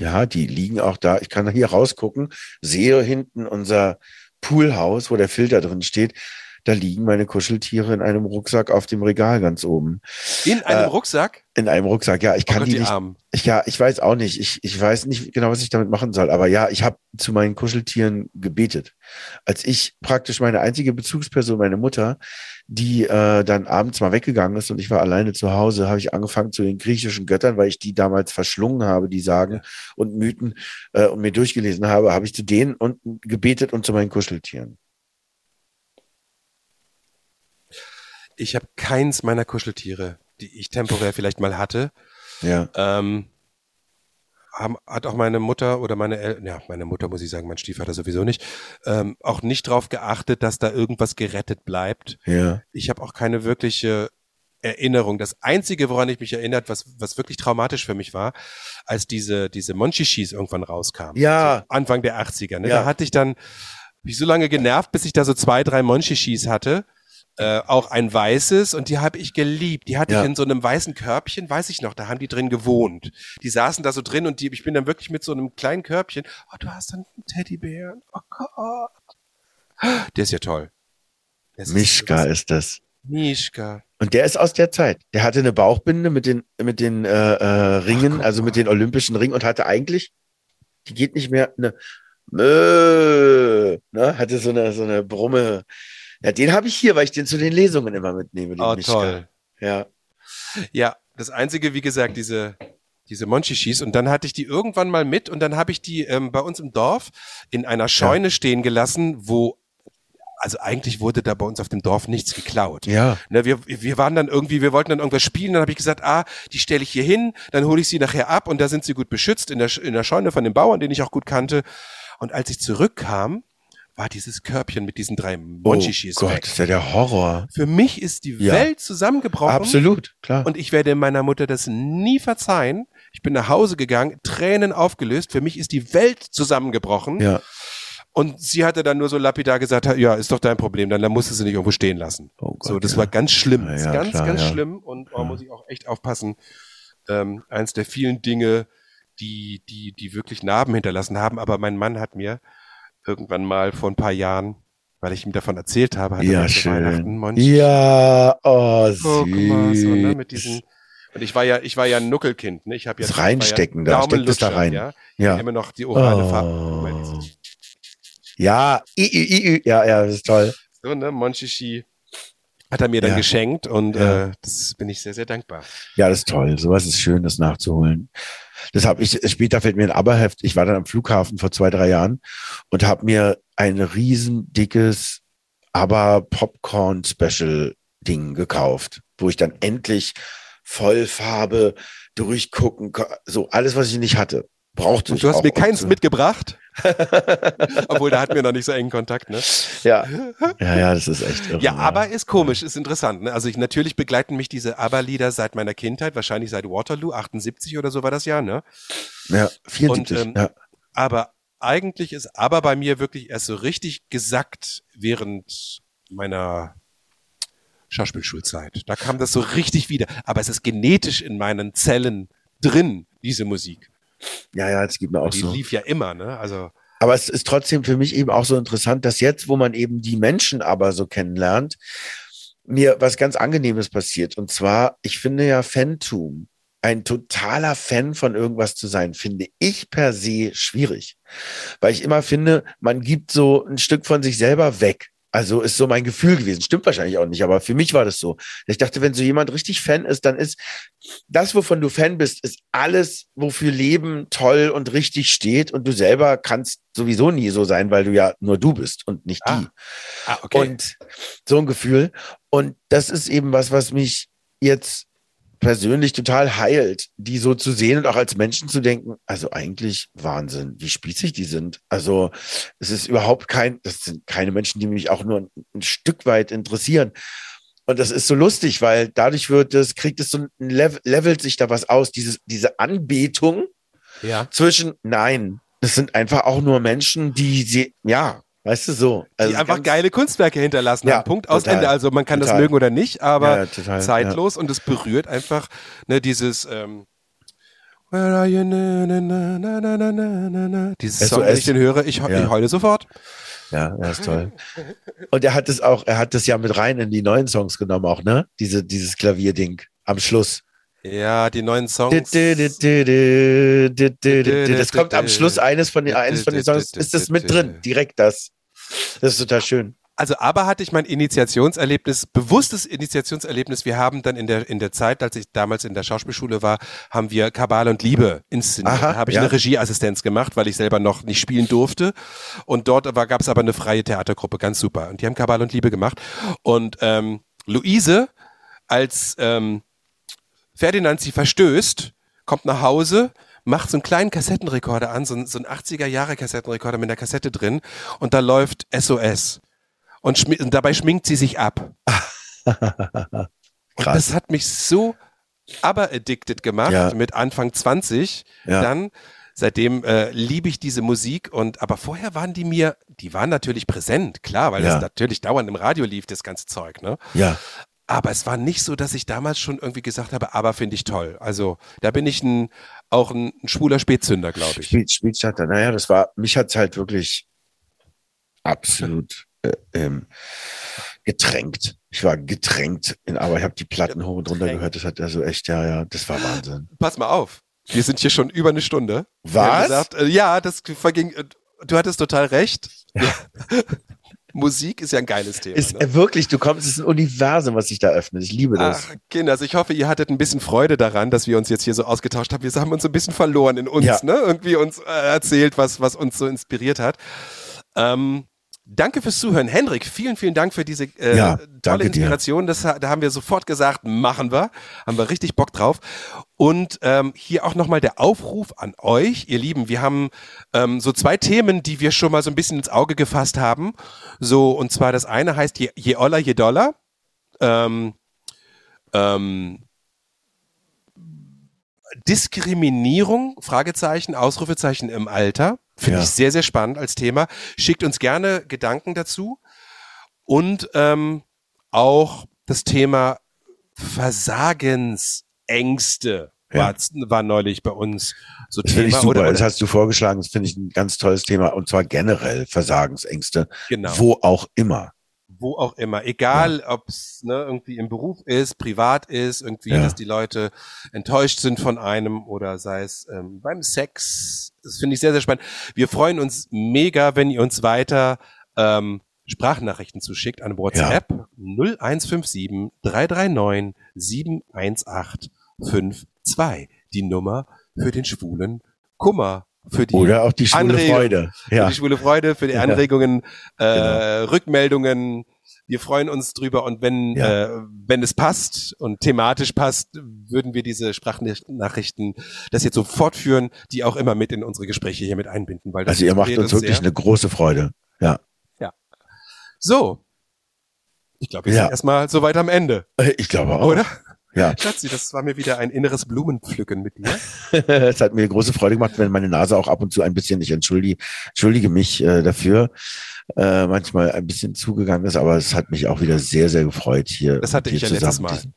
ja, die liegen auch da. Ich kann hier rausgucken, sehe hinten unser Poolhaus, wo der Filter drin steht. Da liegen meine Kuscheltiere in einem Rucksack auf dem Regal ganz oben. In einem Äh, Rucksack? In einem Rucksack, ja. Ich Oh kann Gott, die die nicht. Ich, ja, ich weiß auch nicht. Ich, ich weiß nicht genau, was ich damit machen soll. Aber ja, ich habe zu meinen Kuscheltieren gebetet. Als ich praktisch meine einzige Bezugsperson, meine Mutter, die äh, dann abends mal weggegangen ist und ich war alleine zu Hause, habe ich angefangen zu den griechischen Göttern, weil ich die damals verschlungen habe, die Sagen und Mythen äh, und mir durchgelesen habe, habe ich zu denen und gebetet und zu meinen Kuscheltieren. Ich habe keins meiner Kuscheltiere, die ich temporär vielleicht mal hatte. Ja. Ähm, haben, hat auch meine Mutter oder meine El ja, meine Mutter muss ich sagen, mein Stiefvater sowieso nicht, ähm, auch nicht drauf geachtet, dass da irgendwas gerettet bleibt. Ja. Ich habe auch keine wirkliche Erinnerung. Das Einzige, woran ich mich erinnert, was, was wirklich traumatisch für mich war, als diese, diese Monchichis irgendwann rauskamen. Ja. So Anfang der 80er. Ne? Ja. Da hatte ich dann, mich so lange genervt, bis ich da so zwei, drei Monchichis hatte. Äh, auch ein weißes und die habe ich geliebt. Die hatte Ja. ich in so einem weißen Körbchen, weiß ich noch, da haben die drin gewohnt. Die saßen da so drin und die, ich bin dann wirklich mit so einem kleinen Körbchen. Oh, du hast dann einen Teddybären. Oh Gott. Der ist ja toll. Das ist Mischka sowas- ist das. Mischka. Und der ist aus der Zeit. Der hatte eine Bauchbinde mit den, mit den äh, äh, Ringen, guck also mit den olympischen Ringen und hatte eigentlich, die geht nicht mehr, eine ne, hatte so eine, so eine Brumme. Ja, den habe ich hier, weil ich den zu den Lesungen immer mitnehme. Den Oh, Mischka. toll. Ja. Ja, das einzige, wie gesagt, diese, diese Monchichis. Und dann hatte ich die irgendwann mal mit und dann habe ich die ähm, bei uns im Dorf in einer Scheune stehen gelassen, wo, also eigentlich wurde da bei uns auf dem Dorf nichts geklaut. Ja. Ne, wir, wir waren dann irgendwie, wir wollten dann irgendwas spielen, dann habe ich gesagt, ah, die stelle ich hier hin, dann hole ich sie nachher ab und da sind sie gut beschützt in der, in der Scheune von dem Bauern, den ich auch gut kannte. Und als ich zurückkam, war dieses Körbchen mit diesen drei Oh Monchichis Gott, weg. ist ja der Horror. Für mich ist die Ja. Welt zusammengebrochen. Absolut, klar. Und ich werde meiner Mutter das nie verzeihen. Ich bin nach Hause gegangen, Tränen aufgelöst. Für mich ist die Welt zusammengebrochen. ja. Und sie hatte dann nur so lapidar gesagt, ja, ist doch dein Problem, dann, dann musst du sie nicht irgendwo stehen lassen. Oh Gott, so, das ja. war ganz schlimm. Ja, ja, ganz, klar, ganz schlimm. Und oh, Ja. muss ich auch echt aufpassen. Ähm, eins der vielen Dinge, die, die, die wirklich Narben hinterlassen haben. Aber mein Mann hat mir irgendwann mal vor ein paar Jahren, weil ich ihm davon erzählt habe, hat er Ja, zu Weihnachten schön. Monchi Ja, oh, süß. Oh, guck mal, so, ne, mit diesen, und ich war ja, ich war ja ein Nuckelkind, ne? Ich habe ja Das war ja reinstecken da, steck das da rein. Ja? ja. Immer noch die orale Oh. Farbe. Ja, i, i, i. ja, ja, das ist toll. So, ne, Monchichi hat er mir dann Ja. geschenkt und Ja. äh, das bin ich sehr, sehr dankbar. Ja, das ist toll. Sowas ist schön, das nachzuholen. Das habe ich, später fällt mir ein Aberheft. Ich war dann am Flughafen vor zwei, drei Jahren und habe mir ein riesen dickes Aber Popcorn Special Ding gekauft, wo ich dann endlich Vollfarbe durchgucken, so alles, was ich nicht hatte. Brauchte Und du hast auch, mir keins mitgebracht, obwohl da hatten wir noch nicht so engen Kontakt, ne? Ja. ja, ja, das ist echt irre. Ja, aber ist komisch, ist interessant. Ne? Also ich natürlich begleiten mich diese Aber-Lieder seit meiner Kindheit, wahrscheinlich seit Waterloo, 78 oder so war das Jahr, ne? Ja, 74. Und, ähm, ja. Aber eigentlich ist Aber bei mir wirklich erst so richtig gesackt während meiner Schauspielschulzeit. Da kam das so richtig wieder. Aber es ist genetisch in meinen Zellen drin, diese Musik. Ja, ja, es gibt mir auch Die so. lief ja immer, ne? Also Aber es ist trotzdem für mich eben auch so interessant, dass jetzt, wo man eben die Menschen aber so kennenlernt, mir was ganz Angenehmes passiert. Und zwar, ich finde ja Fantum, ein totaler Fan von irgendwas zu sein, finde ich per se schwierig. Weil ich immer finde, man gibt so ein Stück von sich selber weg. Also ist so mein Gefühl gewesen. Stimmt wahrscheinlich auch nicht, aber für mich war das so. Ich dachte, wenn so jemand richtig Fan ist, dann ist das, wovon du Fan bist, ist alles, wofür Leben toll und richtig steht. Und du selber kannst sowieso nie so sein, weil du ja nur du bist und nicht Ah, die. ah, okay. Und so ein Gefühl. Und das ist eben was, was mich jetzt persönlich total heilt, die so zu sehen und auch als Menschen zu denken, also eigentlich Wahnsinn, wie spießig die sind. Also es ist überhaupt kein, das sind keine Menschen, die mich auch nur ein, ein Stück weit interessieren. Und das ist so lustig, weil dadurch wird es, kriegt es so ein Level, levelt sich da was aus, dieses, diese Anbetung ja. zwischen, nein, das sind einfach auch nur Menschen, die sie, ja, Weißt du so? Also die einfach geile Kunstwerke hinterlassen ja, haben. Punkt aus Ende. Also man kann total. das mögen oder nicht, aber ja, total, zeitlos ja. und es berührt einfach ne, dieses ähm, Where are you? Na, na, na, Dieses Song, wenn ich den höre, ich, ich heule sofort. Ja, das ist toll. Und er hat es auch, er hat das ja mit rein in die neuen Songs genommen, auch, ne? Diese, dieses Klavierding am Schluss. Ja, die neuen Songs. Das kommt am Schluss eines von den, eines von den Songs, ist das mit drin, direkt das. Das ist total schön. Also aber hatte ich mein Initiationserlebnis, bewusstes Initiationserlebnis. Wir haben dann in der in der Zeit, als ich damals in der Schauspielschule war, haben wir Kabal und Liebe inszeniert. Aha, da habe ich ja. eine Regieassistenz gemacht, weil ich selber noch nicht spielen durfte. Und dort gab es aber eine freie Theatergruppe, ganz super. Und die haben Kabal und Liebe gemacht. Und ähm, Luise als ähm, Ferdinand sie verstößt, kommt nach Hause, macht so einen kleinen Kassettenrekorder an, so, ein- so einen 80er-Jahre-Kassettenrekorder mit einer Kassette drin und da läuft SOS. Und, schmi und dabei schminkt sie sich ab. Und Krass. das hat mich so aber addicted gemacht Ja. mit Anfang 20. Ja. Dann, seitdem äh, liebe ich diese Musik und aber vorher waren die mir, die waren natürlich präsent, klar, weil Ja. das natürlich dauernd im Radio lief, das ganze Zeug, ne? Ja, Aber es war nicht so, dass ich damals schon irgendwie gesagt habe, aber finde ich toll. Also da bin ich ein, auch ein, ein schwuler Spätzünder, glaube ich. Spiel, Spielstatter. Naja, das war, mich hat's halt wirklich absolut äh, ähm, getränkt. Ich war getränkt, in, aber ich habe die Platten hoch und runter gehört. Das hat also echt, ja, ja, das war Wahnsinn. Pass mal auf. Wir sind hier schon über eine Stunde. Was? Gesagt, äh, ja, das verging. äh, Du hattest total recht. Musik ist ja ein geiles Thema. Ist ne? äh, wirklich, du kommst, es ist ein Universum, was sich da öffnet. Ich liebe das. Ach, Kinder, also ich hoffe, ihr hattet ein bisschen Freude daran, dass wir uns jetzt hier so ausgetauscht haben. Wir haben uns ein bisschen verloren in uns, Ja. ne? Irgendwie uns äh, erzählt, was, was uns so inspiriert hat. Ähm, danke fürs Zuhören. Henrik, vielen, vielen Dank für diese äh, Ja, tolle. Inspiration. Das, da haben wir sofort gesagt, machen wir. Haben wir richtig Bock drauf. Und ähm, hier auch nochmal der Aufruf an euch, ihr Lieben. Wir haben ähm, so zwei Themen, die wir schon mal so ein bisschen ins Auge gefasst haben. So, und zwar das eine heißt, je, je Oller, je Dollar. Ähm, ähm, Diskriminierung, Fragezeichen, Ausrufezeichen im Alter. Finde Ja. ich sehr, sehr spannend als Thema. Schickt uns gerne Gedanken dazu. Und ähm, auch das Thema Versagensängste Ja. war, war neulich bei uns so Das finde ich Thema. super. Oder, Das oder, hast du vorgeschlagen. Das finde ich ein ganz tolles Thema. Und zwar generell Versagensängste. genau. Wo auch immer. wo auch immer, egal ob es ne, irgendwie im Beruf ist, privat ist, irgendwie, Ja. dass die Leute enttäuscht sind von einem oder sei es ähm, beim Sex. Das finde ich sehr, sehr spannend. Wir freuen uns mega, wenn ihr uns weiter ähm, Sprachnachrichten zuschickt an WhatsApp 0157 339 71852. Die Nummer für den schwulen Kummer. Für die Oder auch die schwule Anregung. Freude. für Ja. die schwule Freude, für die Ja. Anregungen, äh, Genau. Rückmeldungen. Wir freuen uns drüber und wenn, Ja. äh, wenn es passt und thematisch passt, würden wir diese Sprachnachrichten das jetzt so fortführen, die auch immer mit in unsere Gespräche hier mit einbinden. Weil das Also ihr macht uns wirklich sehr. eine große Freude. Ja. So. Ich glaube, wir Ja. sind erstmal so weit am Ende, Äh, Ich glaube auch. oder? Ja. Schatzi, das war mir wieder ein inneres Blumenpflücken mit dir. es hat mir große Freude gemacht, wenn meine Nase auch ab und zu ein bisschen, ich entschuldige, entschuldige mich äh, dafür, äh, manchmal ein bisschen zugegangen ist, aber es hat mich auch wieder sehr, sehr gefreut, hier Das hatte mit ich ja zusammen Mal. in diesem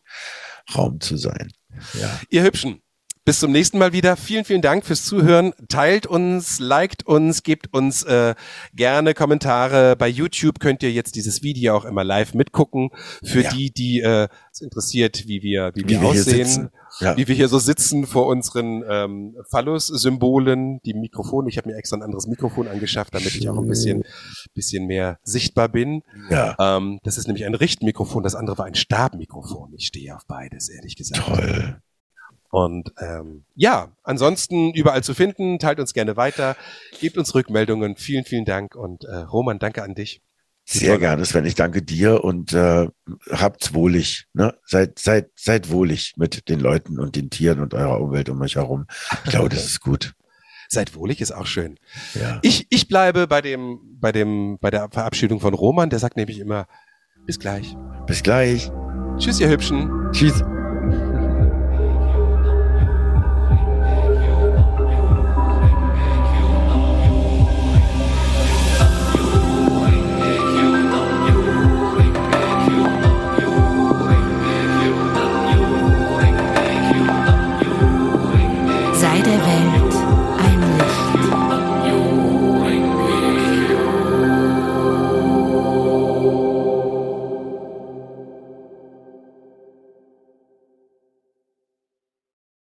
Raum zu sein. Ja. Ihr Hübschen, Bis zum nächsten Mal wieder. Vielen, vielen Dank fürs Zuhören. Teilt uns, liked uns, gebt uns äh, gerne Kommentare. Bei YouTube könnt ihr jetzt dieses Video auch immer live mitgucken. Für ja. die, die äh, es interessiert, wie wir, wie, wie wir, wir aussehen, ja. wie wir hier so sitzen vor unseren ähm, Phallus-Symbolen, die Mikrofone. Ich habe mir extra ein anderes Mikrofon angeschafft, damit ich auch ein bisschen, bisschen mehr sichtbar bin. Ja. Ähm, das ist nämlich ein Richtmikrofon, das andere war ein Stabmikrofon. Ich stehe auf beides, ehrlich gesagt. Toll. Und ähm, ja, ansonsten überall zu finden, teilt uns gerne weiter, gebt uns Rückmeldungen. Vielen, vielen Dank und äh, Roman, danke an dich. Sehr gerne, Sven. Ich danke dir und äh, habt's wohlig. Ne? Seid, seid, seid wohlig mit den Leuten und den Tieren und eurer Umwelt um euch herum. Ich glaube, das ist gut. Seid wohlig ist auch schön. Ja. Ich, ich bleibe bei dem, bei dem, bei der Verabschiedung von Roman. Der sagt nämlich immer, bis gleich. Bis gleich. Tschüss, ihr Hübschen. Tschüss.